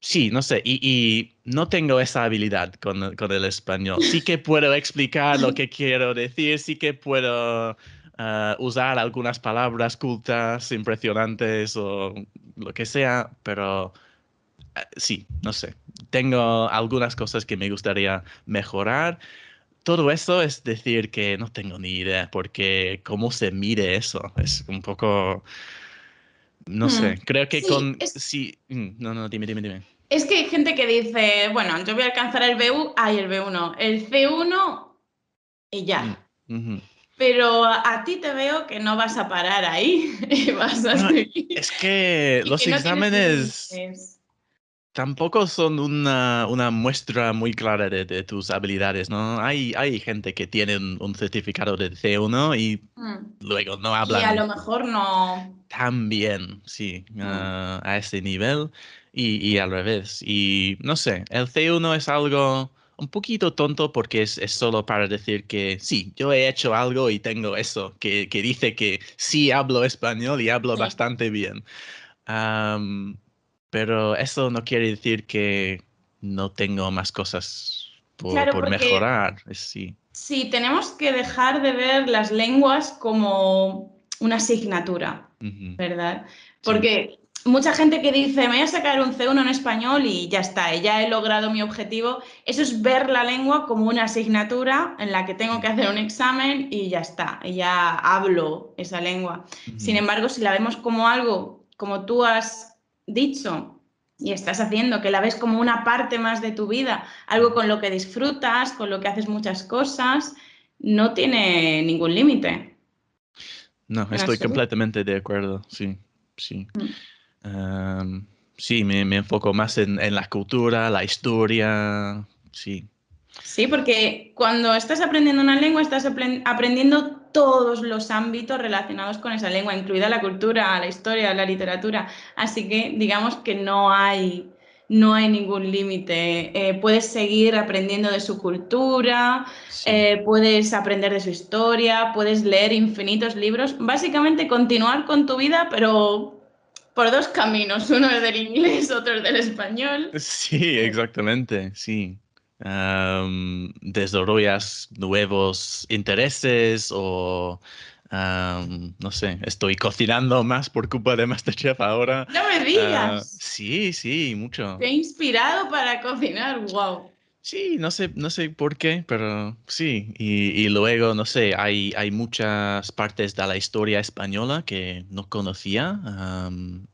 sí, no sé, y, no tengo esa habilidad con, con, el español. Sí que puedo explicar lo que quiero decir, sí que puedo ah, usar algunas palabras cultas, impresionantes o lo que sea, pero eh, sí, no sé, tengo algunas cosas que me gustaría mejorar. Todo eso es decir que no tengo ni idea, porque cómo se mide eso es un poco, no sé, hmm. creo que con... Sí, mm, no, no, dime, dime, dime. Es que hay gente que dice, bueno, yo voy a alcanzar el B1, ay, el B1, el C1 y ya. Mm, pero a ti te veo que no vas a parar ahí. vas a seguir. Es que los exámenes tampoco son una, una, muestra muy clara de, tus habilidades, ¿no? Hay, hay gente que tiene un, certificado de C1 y mm. luego no hablan. Y a lo mejor no. Tan bien, sí, mm. a ese nivel y, y, al revés. Y no sé, el C1 es algo un poquito tonto porque es, es, solo para decir que sí, yo he hecho algo y tengo eso, que, que dice que sí hablo español y hablo bastante bien. Pero eso no quiere decir que no tengo más cosas por, mejorar. sí. sí, tenemos que dejar de ver las lenguas como una asignatura, ¿verdad? Porque mucha gente que dice, me voy a sacar un C1 en español y ya está, ya he logrado mi objetivo. Eso es ver la lengua como una asignatura en la que tengo que hacer un examen y ya está, y ya hablo esa lengua. Sin embargo, si la vemos como algo, como tú has dicho, y estás haciendo, que la ves como una parte más de tu vida, algo con lo que disfrutas, con lo que haces muchas cosas, no tiene ningún límite. No, estoy completamente de acuerdo, sí, sí. Mm sí, me, enfoco más en, la cultura, la historia, sí. Sí, porque cuando estás aprendiendo una lengua, estás aprendiendo todos los ámbitos relacionados con esa lengua, incluida la cultura, la historia, la literatura. Así que digamos que no hay, no hay ningún límite. Eh, puedes seguir aprendiendo de su cultura, eh, puedes aprender de su historia, puedes leer infinitos libros, básicamente continuar con tu vida, pero por dos caminos, uno es del inglés, otro es del español. Sí, exactamente, sí. Desarrollas nuevos intereses o, no sé, estoy cocinando más por culpa de Masterchef ahora. No me digas. Ah, sí, sí, mucho. Te he inspirado para cocinar, wow. Sí, no sé, no sé por qué, pero sí. Y, luego, no sé, hay, hay muchas partes de la historia española que no conocía.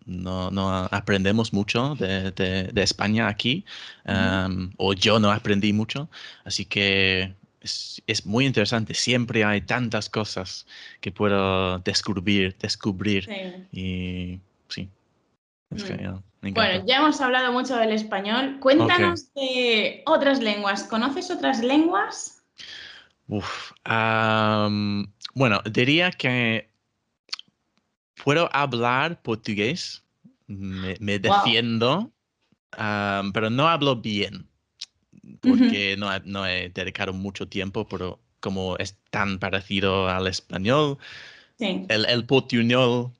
no, no, aprendemos mucho de, de, España aquí, o yo no aprendí mucho. Así que es, es, muy interesante. Siempre hay tantas cosas que puedo descubrir, descubrir. Y sí, es mm. genial. Bueno, ya hemos hablado mucho del español. Cuéntanos de otras lenguas. ¿Conoces otras lenguas? Uf, bueno, diría que puedo hablar portugués, me, defiendo, pero no hablo bien, porque no, no, he dedicado mucho tiempo, pero como es tan parecido al español, el, el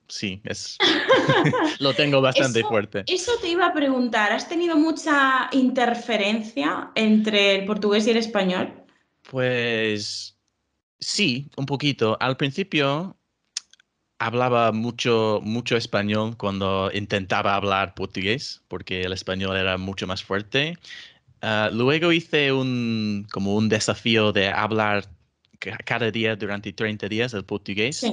sí, es, lo tengo bastante fuerte. Eso te iba a preguntar, ¿has tenido mucha interferencia entre el portugués y el español? Pues sí, un poquito. Al principio hablaba mucho, mucho español cuando intentaba hablar portugués, porque el español era mucho más fuerte. Ah, luego hice un, como un desafío de hablar cada día durante 30 días el portugués.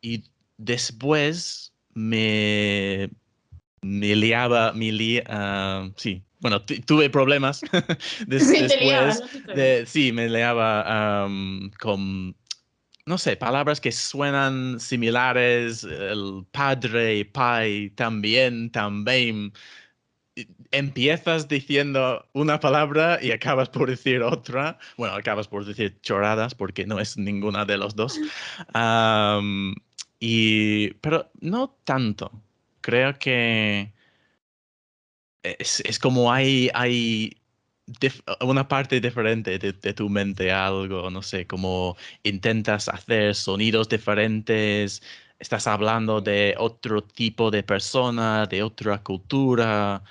Y después me, me liaba, me uh, sí, bueno, tuve problemas después de, sí, me liaba con, no sé, palabras que suenan similares, el padre, pai, también, también empiezas diciendo una palabra y acabas por decir otra. Bueno, acabas por decir choradas porque no es ninguna de los dos. y, pero no tanto. Creo que es, como hay, hay una parte diferente de, de, tu mente, algo, no sé, como intentas hacer sonidos diferentes, estás hablando de otro tipo de persona, de otra cultura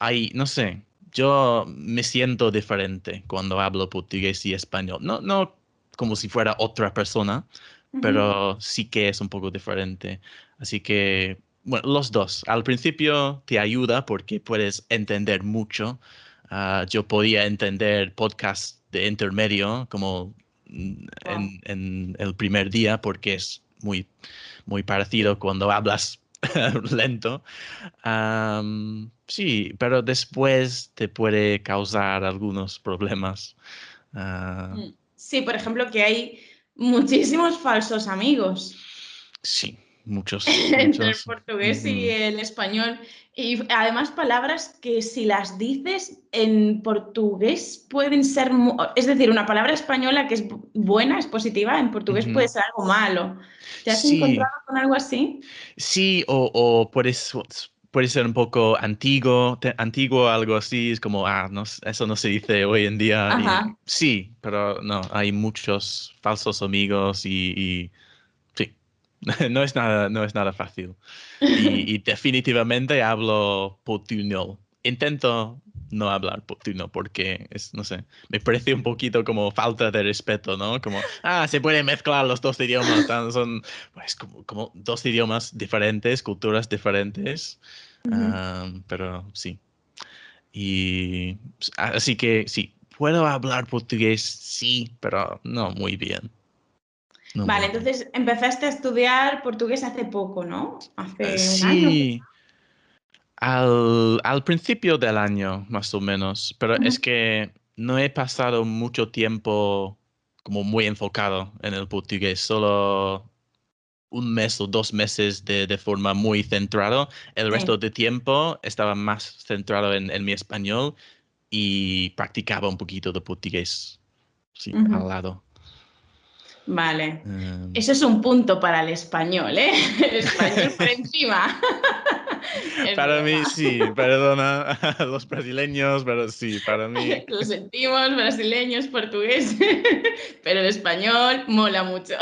hay, no sé, yo me siento diferente cuando hablo portugués y español. No, no como si fuera otra persona, pero sí que es un poco diferente. Así que, bueno, los dos. Al principio te ayuda porque puedes entender mucho. Ah, yo podía entender podcast de intermedio como en, en, el primer día porque es muy, muy parecido cuando hablas lento. sí, pero después te puede causar algunos problemas. Ah. Mm, sí, por ejemplo, que hay muchísimos falsos amigos. Sí, muchos. Entre el portugués y el español. Y además palabras que si las dices en portugués pueden ser, es decir, una palabra española que es buena, es positiva, en portugués puede ser algo malo. ¿Te has encontrado con algo así? Sí, o, o puedes, puede ser un poco antiguo, antiguo, algo así, es como, ah, no, eso no se dice hoy en día. sí, pero no, hay muchos falsos amigos y, sí, no es nada, no es nada fácil. Y, definitivamente hablo portuñol. Intento no hablar portuñol porque es, no sé, me parece un poquito como falta de respeto, ¿no? Como, ah, se pueden mezclar los dos idiomas, son pues como, como dos idiomas diferentes, culturas diferentes. pero sí. Y pues, así que sí, puedo hablar portugués, sí, pero no muy bien. Vale, entonces empezaste a estudiar portugués hace poco, ¿no? Hace sí. Al, al, principio del año, más o menos, pero es que no he pasado mucho tiempo como muy enfocado en el portugués, solo un mes o dos meses de, de forma muy centrado. El resto de tiempo estaba más centrado en, en, mi español y practicaba un poquito de portugués sí, al lado. Vale. Em. Eso es un punto para el español, ¿eh? El español por encima. para mí sí, perdona a los brasileños, pero sí, para mí. Lo sentimos, brasileños, portugués, pero el español mola mucho.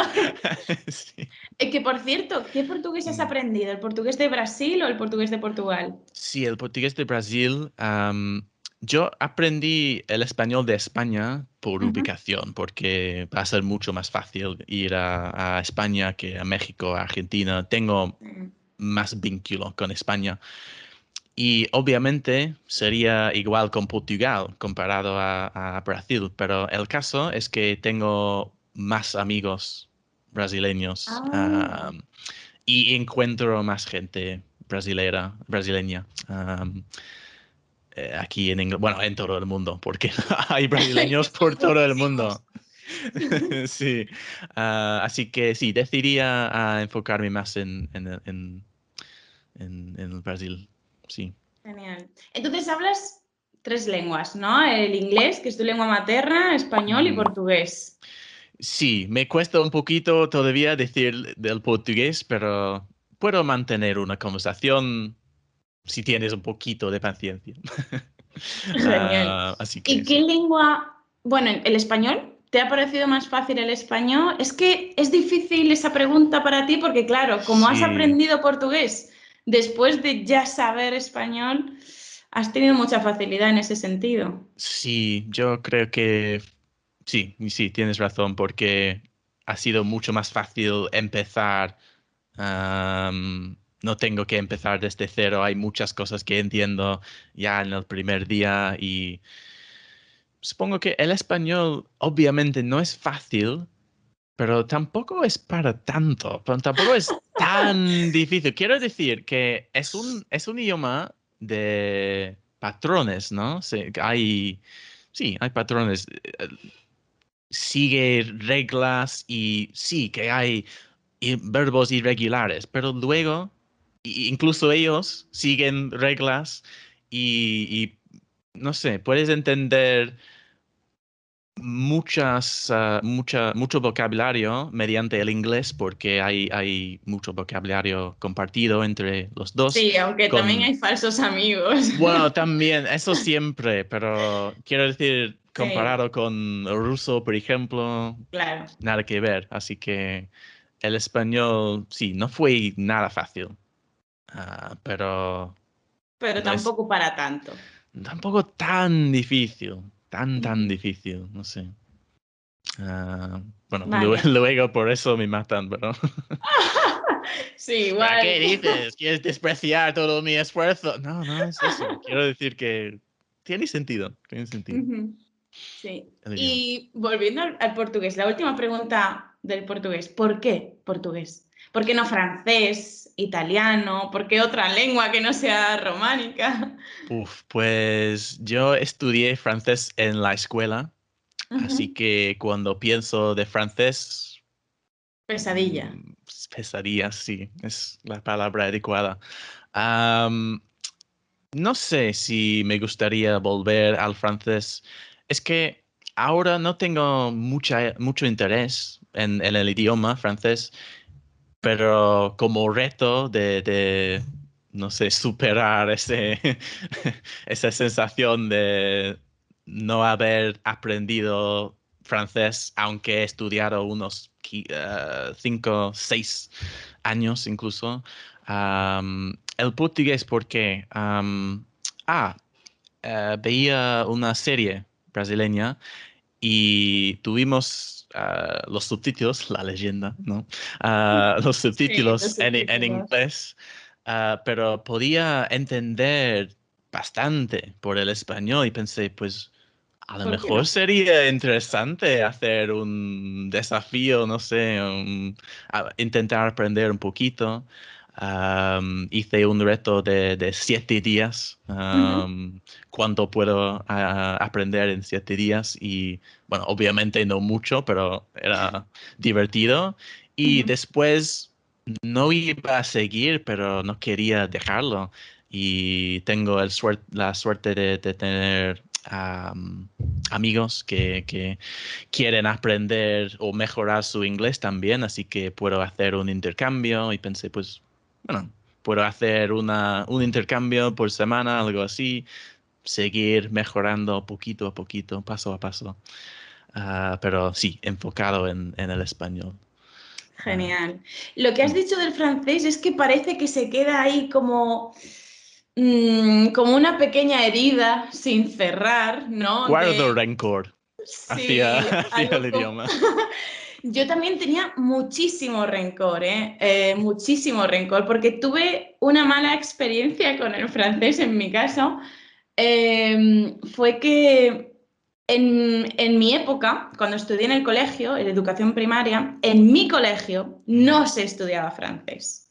sí. Eh, que por cierto, ¿qué portugués has mm. aprendido? ¿El portugués de Brasil o el portugués de Portugal? Sí, el portugués de Brasil. Yo aprendí el español de España por ubicación, porque va a ser mucho más fácil ir a, España que a México, a Argentina. Tengo más vínculo con España. Y obviamente sería igual con Portugal comparado a, Brasil, pero el caso es que tengo más amigos brasileños ah. y encuentro más gente brasilera, brasileña. Eh, aquí en bueno, en todo el mundo, porque hay brasileños por todo el mundo. sí, ah, así que sí, decidiría enfocarme más en, en, en, en, Brasil, sí. Genial. Entonces hablas tres lenguas, ¿no? El inglés, que es tu lengua materna, español y portugués. Sí, me cuesta un poquito todavía decir del portugués, pero puedo mantener una conversación si tienes un poquito de paciencia. Genial. Ah, ¿Y qué lengua? Bueno, el español. ¿Te ha parecido más fácil el español? Es que es difícil esa pregunta para ti porque, claro, como has aprendido portugués después de ya saber español, has tenido mucha facilidad en ese sentido. Sí, yo creo que sí, sí, tienes razón, porque ha sido mucho más fácil empezar no tengo que empezar desde cero. Hay muchas cosas que entiendo ya en el primer día y supongo que el español obviamente no es fácil, pero tampoco es para tanto, tampoco es tan difícil. Quiero decir que es un, es un idioma de patrones, ¿no? Sí, hay, sí, hay patrones. Sigue reglas y sí que hay verbos irregulares, pero luego incluso ellos siguen reglas y, no sé, puedes entender muchas, mucha, mucho vocabulario mediante el inglés porque hay, hay mucho vocabulario compartido entre los dos. Sí, aunque también hay falsos amigos. Bueno, también, eso siempre, pero quiero decir, comparado con el ruso, por ejemplo, claro. nada que ver. Así que el español, sí, no fue nada fácil. Ah, pero... Pero tampoco para tanto. Tampoco tan difícil, tan, tan difícil, no sé. Ah, bueno, luego, por eso me matan, pero... sí, igual. ¿Qué dices? ¿Quieres despreciar todo mi esfuerzo? No, no es eso. Quiero decir que tiene sentido, tiene sentido. Sí. Y volviendo al portugués, la última pregunta del portugués. ¿Por qué portugués? ¿Por qué no francés, italiano? ¿Por qué otra lengua que no sea románica? Uf, pues yo estudié francés en la escuela, así que cuando pienso de francés, Pesadilla. Mm, pesadilla, sí, es la palabra adecuada. no sé si me gustaría volver al francés. Es que ahora no tengo mucha, mucho interés en, el idioma francés, pero como reto de, no sé, superar ese, esa sensación de no haber aprendido francés, aunque he estudiado unos uh, cinco, seis años incluso. el portugués, ¿por qué? ah, eh, veía una serie brasileña y tuvimos uh, los subtítulos, la leyenda, ¿no? Uh, los subtítulos en, en, inglés, uh, pero podía entender bastante por el español y pensé, pues a lo mejor sería interesante hacer un desafío, no sé, intentar aprender un poquito. Hice un reto de, siete días. ¿Cuánto puedo aprender en siete días? Y bueno, obviamente no mucho, pero era divertido. Y después no iba a seguir, pero no quería dejarlo. Y tengo el la suerte de tener amigos que, quieren aprender o mejorar su inglés también, así que puedo hacer un intercambio y pensé, pues, bueno, puedo hacer una, un intercambio por semana, algo así, seguir mejorando poquito a poquito, paso a paso, ah, pero sí, enfocado en, en el español. Genial. Lo que has dicho del francés es que parece que se queda ahí como Mm, como una pequeña herida sin cerrar, ¿no? Guardo rencor hacia, el idioma. Yo también tenía muchísimo rencor, ¿eh? ¿eh? muchísimo rencor, porque tuve una mala experiencia con el francés en mi caso. Em, fue que en, en, mi época, cuando estudié en el colegio, en educación primaria, en mi colegio no se estudiaba francés.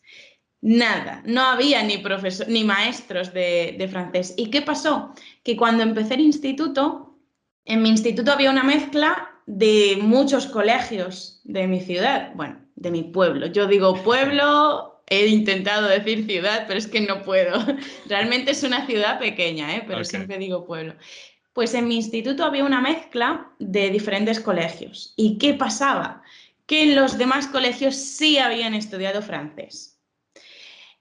Nada, no había ni, ni maestros de, francés. ¿Y qué pasó? Que cuando empecé el instituto, en mi instituto había una mezcla de muchos colegios de mi ciudad, bueno, de mi pueblo. Yo digo pueblo, he intentado decir ciudad, pero es que no puedo. Realmente es una ciudad pequeña, ¿eh? pero siempre digo pueblo. Pues en mi instituto había una mezcla de diferentes colegios. ¿Y qué pasaba? Que en los demás colegios sí habían estudiado francés.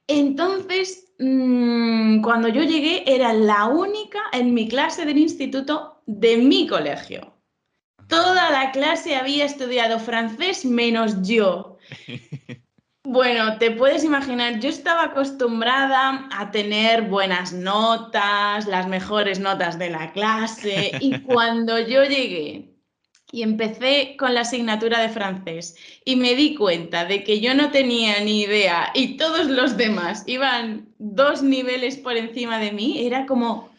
Entonces, mm, cuando yo llegué, era la única en mi clase del instituto de mi colegio. Toda la clase había estudiado francés menos yo. Bueno, te puedes imaginar, yo estaba acostumbrada a tener buenas notas, las mejores notas de la clase, y cuando yo llegué y empecé con la asignatura de francés y me di cuenta de que yo no tenía ni idea y todos los demás iban dos niveles por encima de mí, era como,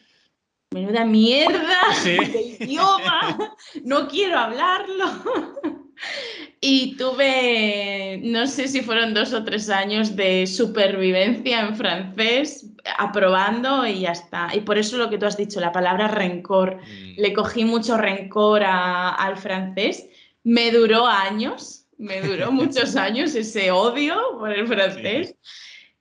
menuda mierda de idioma, no quiero hablarlo. Y tuve, no sé si fueron dos o tres años de supervivencia en francés, aprobando y ya está. Y por eso lo que tú has dicho, la palabra rencor. Mm. Le cogí mucho rencor al francés. Me duró años, me duró muchos años ese odio por el francés.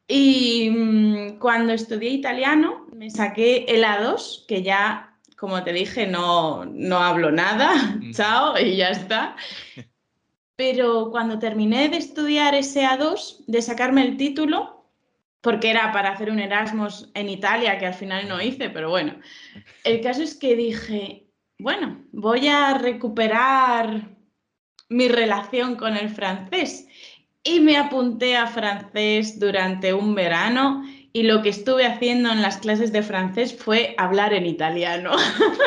Y mm, cuando estudié italiano, me saqué el A2, que ya, como te dije, no, no hablo nada, chao, y ya está. Pero cuando terminé de estudiar ese A2, de sacarme el título, porque era para hacer un Erasmus en Italia, que al final no hice, pero bueno, el caso es que dije, bueno, voy a recuperar mi relación con el francés. Y me apunté a francés durante un verano y lo que estuve haciendo en las clases de francés fue hablar en italiano.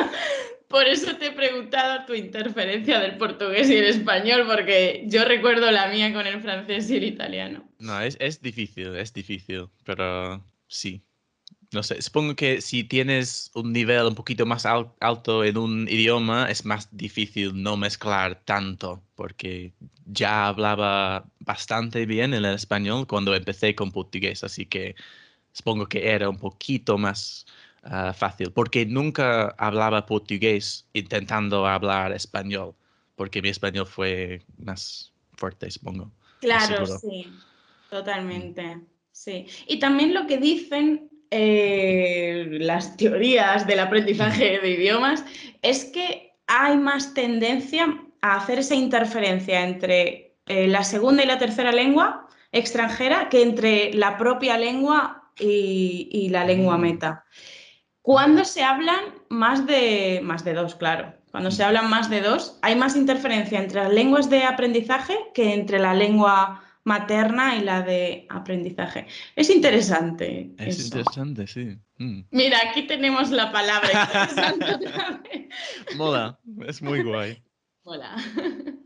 Por eso te he preguntado tu interferencia del portugués y el español, porque yo recuerdo la mía con el francés y el italiano. No, es, es difícil, es difícil, pero sí. No sé, supongo que si tienes un nivel un poquito más alto en un idioma, es más difícil no mezclar tanto, porque ya hablaba bastante bien en el español cuando empecé con portugués, así que supongo que era un poquito más Ah, fácil, porque nunca hablaba portugués intentando hablar español, porque mi español fue más fuerte, supongo. Claro, sí, totalmente. Sí. Y también lo que dicen eh, las teorías del aprendizaje de idiomas es que hay más tendencia a hacer esa interferencia entre eh, la segunda y la tercera lengua extranjera que entre la propia lengua y, la lengua mm. meta. Cuando se hablan más de, más de dos, claro, cuando se hablan más de dos, hay más interferencia entre las lenguas de aprendizaje que entre la lengua materna y la de aprendizaje. Es interesante. Es interesante, sí. Mm. Mira, aquí tenemos la palabra Mola, es muy guay. Hola.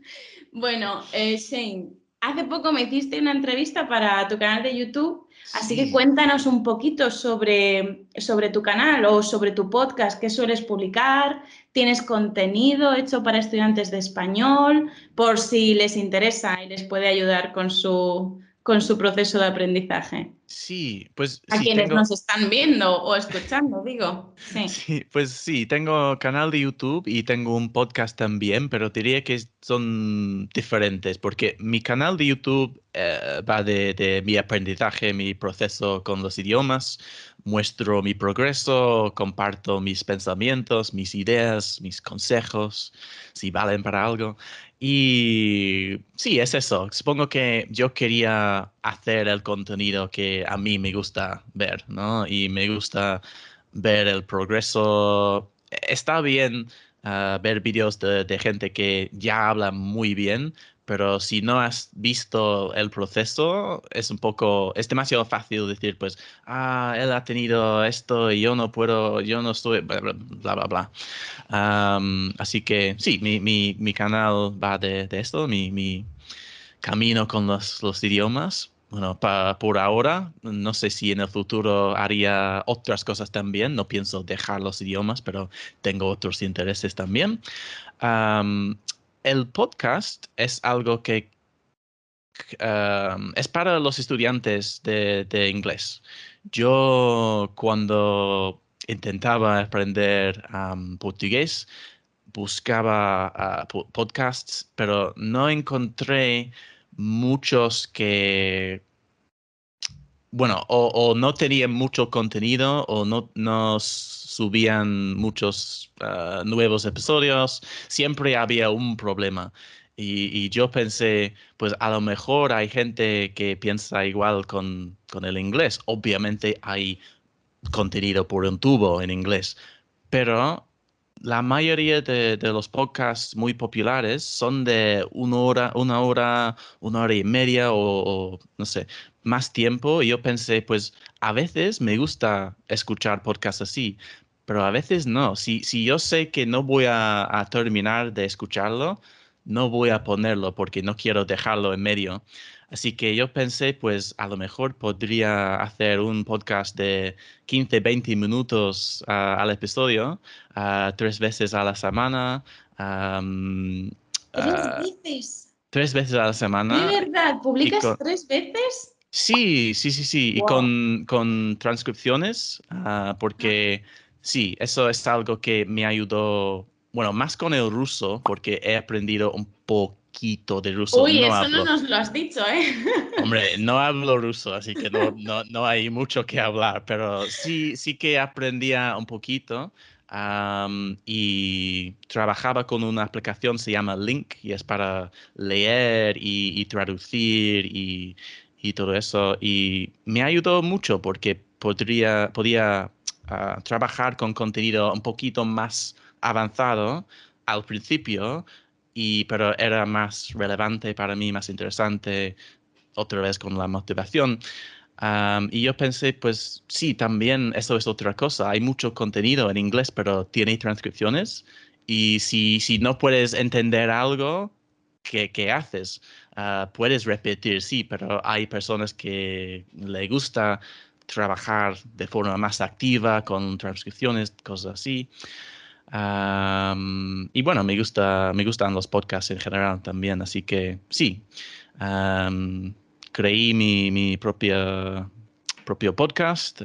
Bueno, eh, Shane, hace poco me hiciste una entrevista para tu canal de YouTube, así que cuéntanos un poquito sobre, sobre tu canal o sobre tu podcast, qué sueles publicar, tienes contenido hecho para estudiantes de español, por si les interesa y les puede ayudar con su, con su proceso de aprendizaje. Sí, pues... A quienes nos están viendo o escuchando, digo. Sí. pues sí, tengo canal de YouTube y tengo un podcast también, pero diría que son diferentes porque mi canal de YouTube eh, va de, de, mi aprendizaje, mi proceso con los idiomas, muestro mi progreso, comparto mis pensamientos, mis ideas, mis consejos, si valen para algo. Y sí, es eso. Supongo que yo quería hacer el contenido que a mí me gusta ver, ¿no? Y me gusta ver el progreso. Está bien ah, ver vídeos de, de, gente que ya habla muy bien, pero si no has visto el proceso, es un poco, es demasiado fácil decir, pues, ah, él ha tenido esto y yo no puedo, yo no estoy, bla, bla, bla. así que sí, mi, mi, mi canal va de, de esto, mi, mi, camino con los, los idiomas. Bueno, pa, por ahora, no sé si en el futuro haría otras cosas también, no pienso dejar los idiomas, pero tengo otros intereses también el podcast es algo que um, es para los estudiantes de, inglés. Yo cuando intentaba aprender um, portugués, buscaba uh, podcasts, pero no encontré muchos que bueno, o, no tenían mucho contenido o no, no subían muchos ah, nuevos episodios, siempre había un problema. Y, yo pensé, pues a lo mejor hay gente que piensa igual con, con el inglés. Obviamente hay contenido por un tubo en inglés, pero la mayoría de, los podcasts muy populares son de una hora, una hora, una hora y media o, no sé, más tiempo. Y yo pensé, pues a veces me gusta escuchar podcasts así, pero a veces no. Si, si yo sé que no voy a terminar de escucharlo, no voy a ponerlo porque no quiero dejarlo en medio. Así que yo pensé, pues a lo mejor podría hacer un podcast de 15, 20 minutos ah, al episodio, uh, tres veces a la semana. ¿Tres ah, veces? Tres veces a la semana. ¿De verdad? ¿Publicas tres veces? Sí, sí, sí, sí. Y con, con transcripciones, porque sí, eso es algo que me ayudó, bueno, más con el ruso, porque he aprendido un poco de ruso. Uy, eso no nos lo has dicho, ¿eh? Hombre, no hablo ruso, así que no, no, no, hay mucho que hablar, pero sí, sí que aprendía un poquito y trabajaba con una aplicación, se llama Link, y es para leer y, traducir y, y, todo eso. Y me ayudó mucho porque podría, podía ah, trabajar con contenido un poquito más avanzado al principio y, pero era más relevante para mí, más interesante, otra vez con la motivación. y yo pensé, pues sí, también eso es otra cosa. Hay mucho contenido en inglés, pero tiene transcripciones. Y si, si no puedes entender algo, ¿qué, qué haces? Ah, puedes repetir, sí, pero hay personas que le gusta trabajar de forma más activa con transcripciones, cosas así y bueno, me, gusta, me gustan los podcasts en general también, así que sí, creí mi, mi propia, propio podcast.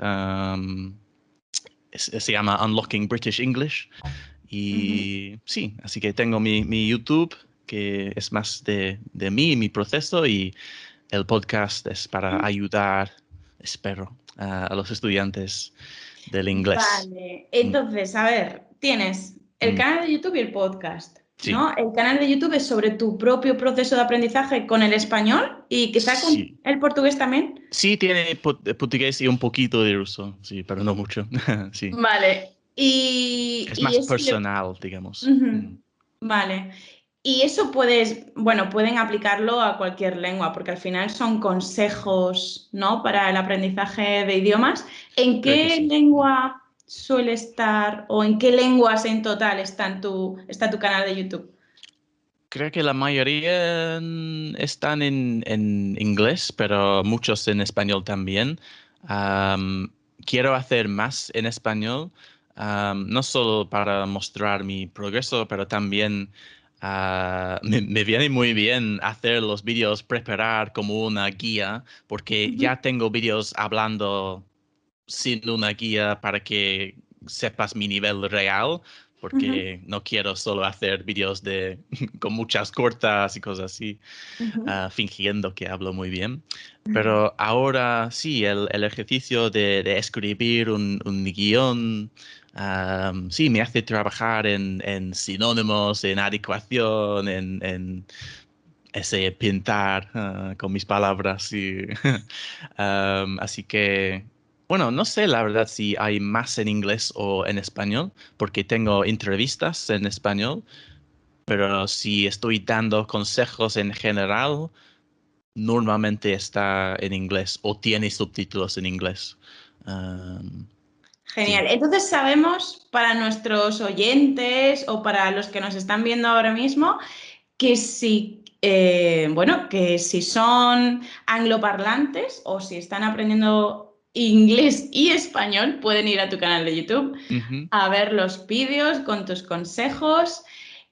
se llama Unlocking British English. Y sí, así que tengo mi, mi YouTube, que es más de, de mí, mi proceso, y el podcast es para ayudar, espero, a los estudiantes del inglés. Vale, entonces, a ver, tienes el mm. canal de YouTube y el podcast. ¿no? El canal de YouTube es sobre tu propio proceso de aprendizaje con el español y quizá con el portugués también. Sí, tiene portugués y un poquito de ruso, sí, pero no mucho. sí. Vale. Y, es más personal, digamos. Mm. Vale. Y eso puedes, bueno, pueden aplicarlo a cualquier lengua, porque al final son consejos, ¿no? Para el aprendizaje de idiomas. ¿En qué lengua suele estar o en qué lenguas en total está, tu, está tu canal de YouTube? Creo que la mayoría están en, inglés, pero muchos en español también. quiero hacer más en español, no solo para mostrar mi progreso, pero también ah, me, viene muy bien hacer los vídeos, preparar como una guía, porque ya tengo vídeos hablando sin una guía para que sepas mi nivel real, porque no quiero solo hacer vídeos de, con muchas cortas y cosas así, ah, fingiendo que hablo muy bien. Pero ahora sí, el, ejercicio de, escribir un, guion, sí, me hace trabajar en, sinónimos, en adecuación, en, ese pintar ah, con mis palabras. Y, así que bueno, no sé la verdad si hay más en inglés o en español, porque tengo entrevistas en español, pero si estoy dando consejos en general, normalmente está en inglés o tiene subtítulos en inglés. Genial. Entonces sabemos para nuestros oyentes o para los que nos están viendo ahora mismo que si, eh, bueno, que si son angloparlantes o si están aprendiendo inglés y español, pueden ir a tu canal de YouTube a ver los vídeos con tus consejos.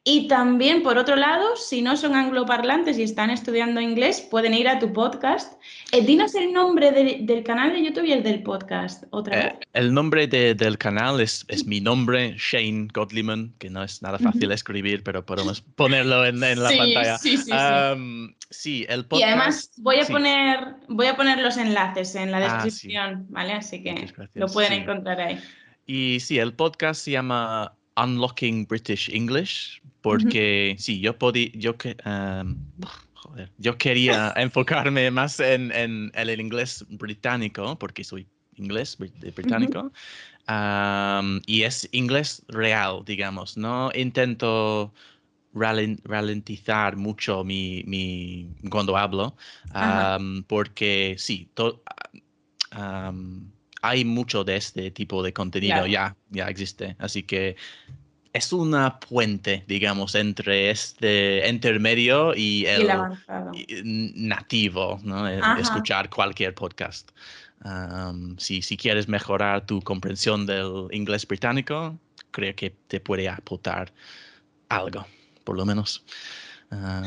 Y también, por otro lado, si no son angloparlantes y están estudiando inglés, pueden ir a tu podcast. Eh, dinos el nombre del canal de YouTube y el del podcast, otra vez. Eh, el nombre del canal es, es, mi nombre, Shane Godliman, que no es nada fácil escribir, pero podemos ponerlo en, en la pantalla. Sí, sí, sí. sí, el podcast. Y además voy a, poner, voy a poner los enlaces en la ah, descripción, ¿vale? Así que lo pueden encontrar ahí. Y sí, el podcast se llama Unlocking British English, porque sí, yo podía, yo que, joder, yo quería enfocarme más en, en, el inglés británico, porque soy inglés británico, y es inglés real, digamos, no intento ralentizar mucho mi, mi cuando hablo, porque sí, hay mucho de este tipo de contenido ya, ya existe. Así que es una puente, digamos, entre este intermedio y el, nativo, ¿no? E, escuchar cualquier podcast. si, si quieres mejorar tu comprensión del inglés británico, creo que te puede aportar algo, por lo menos.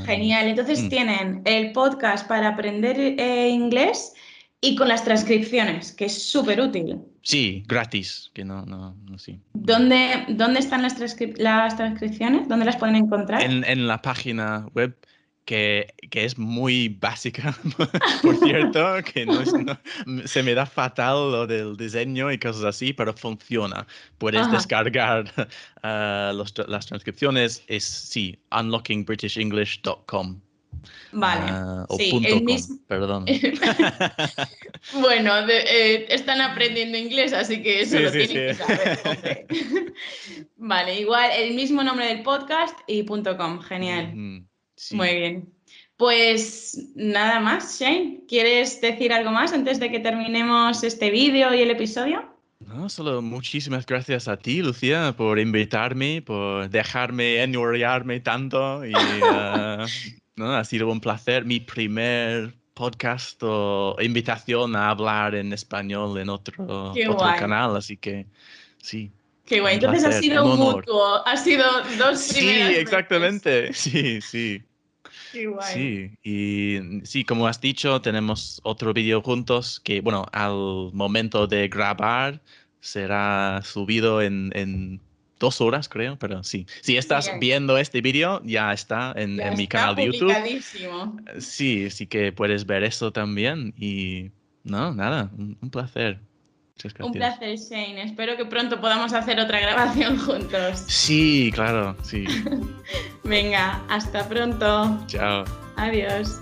Genial. Entonces mm. tienen el podcast para aprender eh, inglés y con las transcripciones, que es súper útil. Sí, gratis, que no, no, no sí. ¿Dónde, ¿Dónde están las, las transcripciones? ¿Dónde las pueden encontrar? En, en la página web que, que, es muy básica, por cierto, que no, se me da fatal lo del diseño y cosas así, pero funciona. Puedes descargar uh, los, las transcripciones, es sí, unlockingbritishenglish.com. Vale. Ah, o sí, punto com, perdón. bueno, eh, están aprendiendo inglés, así que eso lo tienen que saber. vale, igual el mismo nombre del podcast y punto .com. Genial. Muy bien. Pues nada más, Shane. ¿Quieres decir algo más antes de que terminemos este vídeo y el episodio? No, solo muchísimas gracias a ti, Lucía, por invitarme, por dejarme enrolarme tanto y uh, ha sido un placer. Mi primer podcast o invitación a hablar en español en otro, canal, así que sí. Qué guay, entonces ha sido un mutuo, ha sido dos Sí, exactamente, sí, sí. Qué guay. Sí, y sí, como has dicho, tenemos otro vídeo juntos que, bueno, al momento de grabar será subido en, en dos horas, creo, pero sí. Si estás viendo este vídeo, ya está en, mi canal de YouTube. Sí, sí que puedes ver eso también. Y no, nada, un, placer. Un placer, Shane. Espero que pronto podamos hacer otra grabación juntos. Sí, claro, sí. Venga, hasta pronto. Chao. Adiós.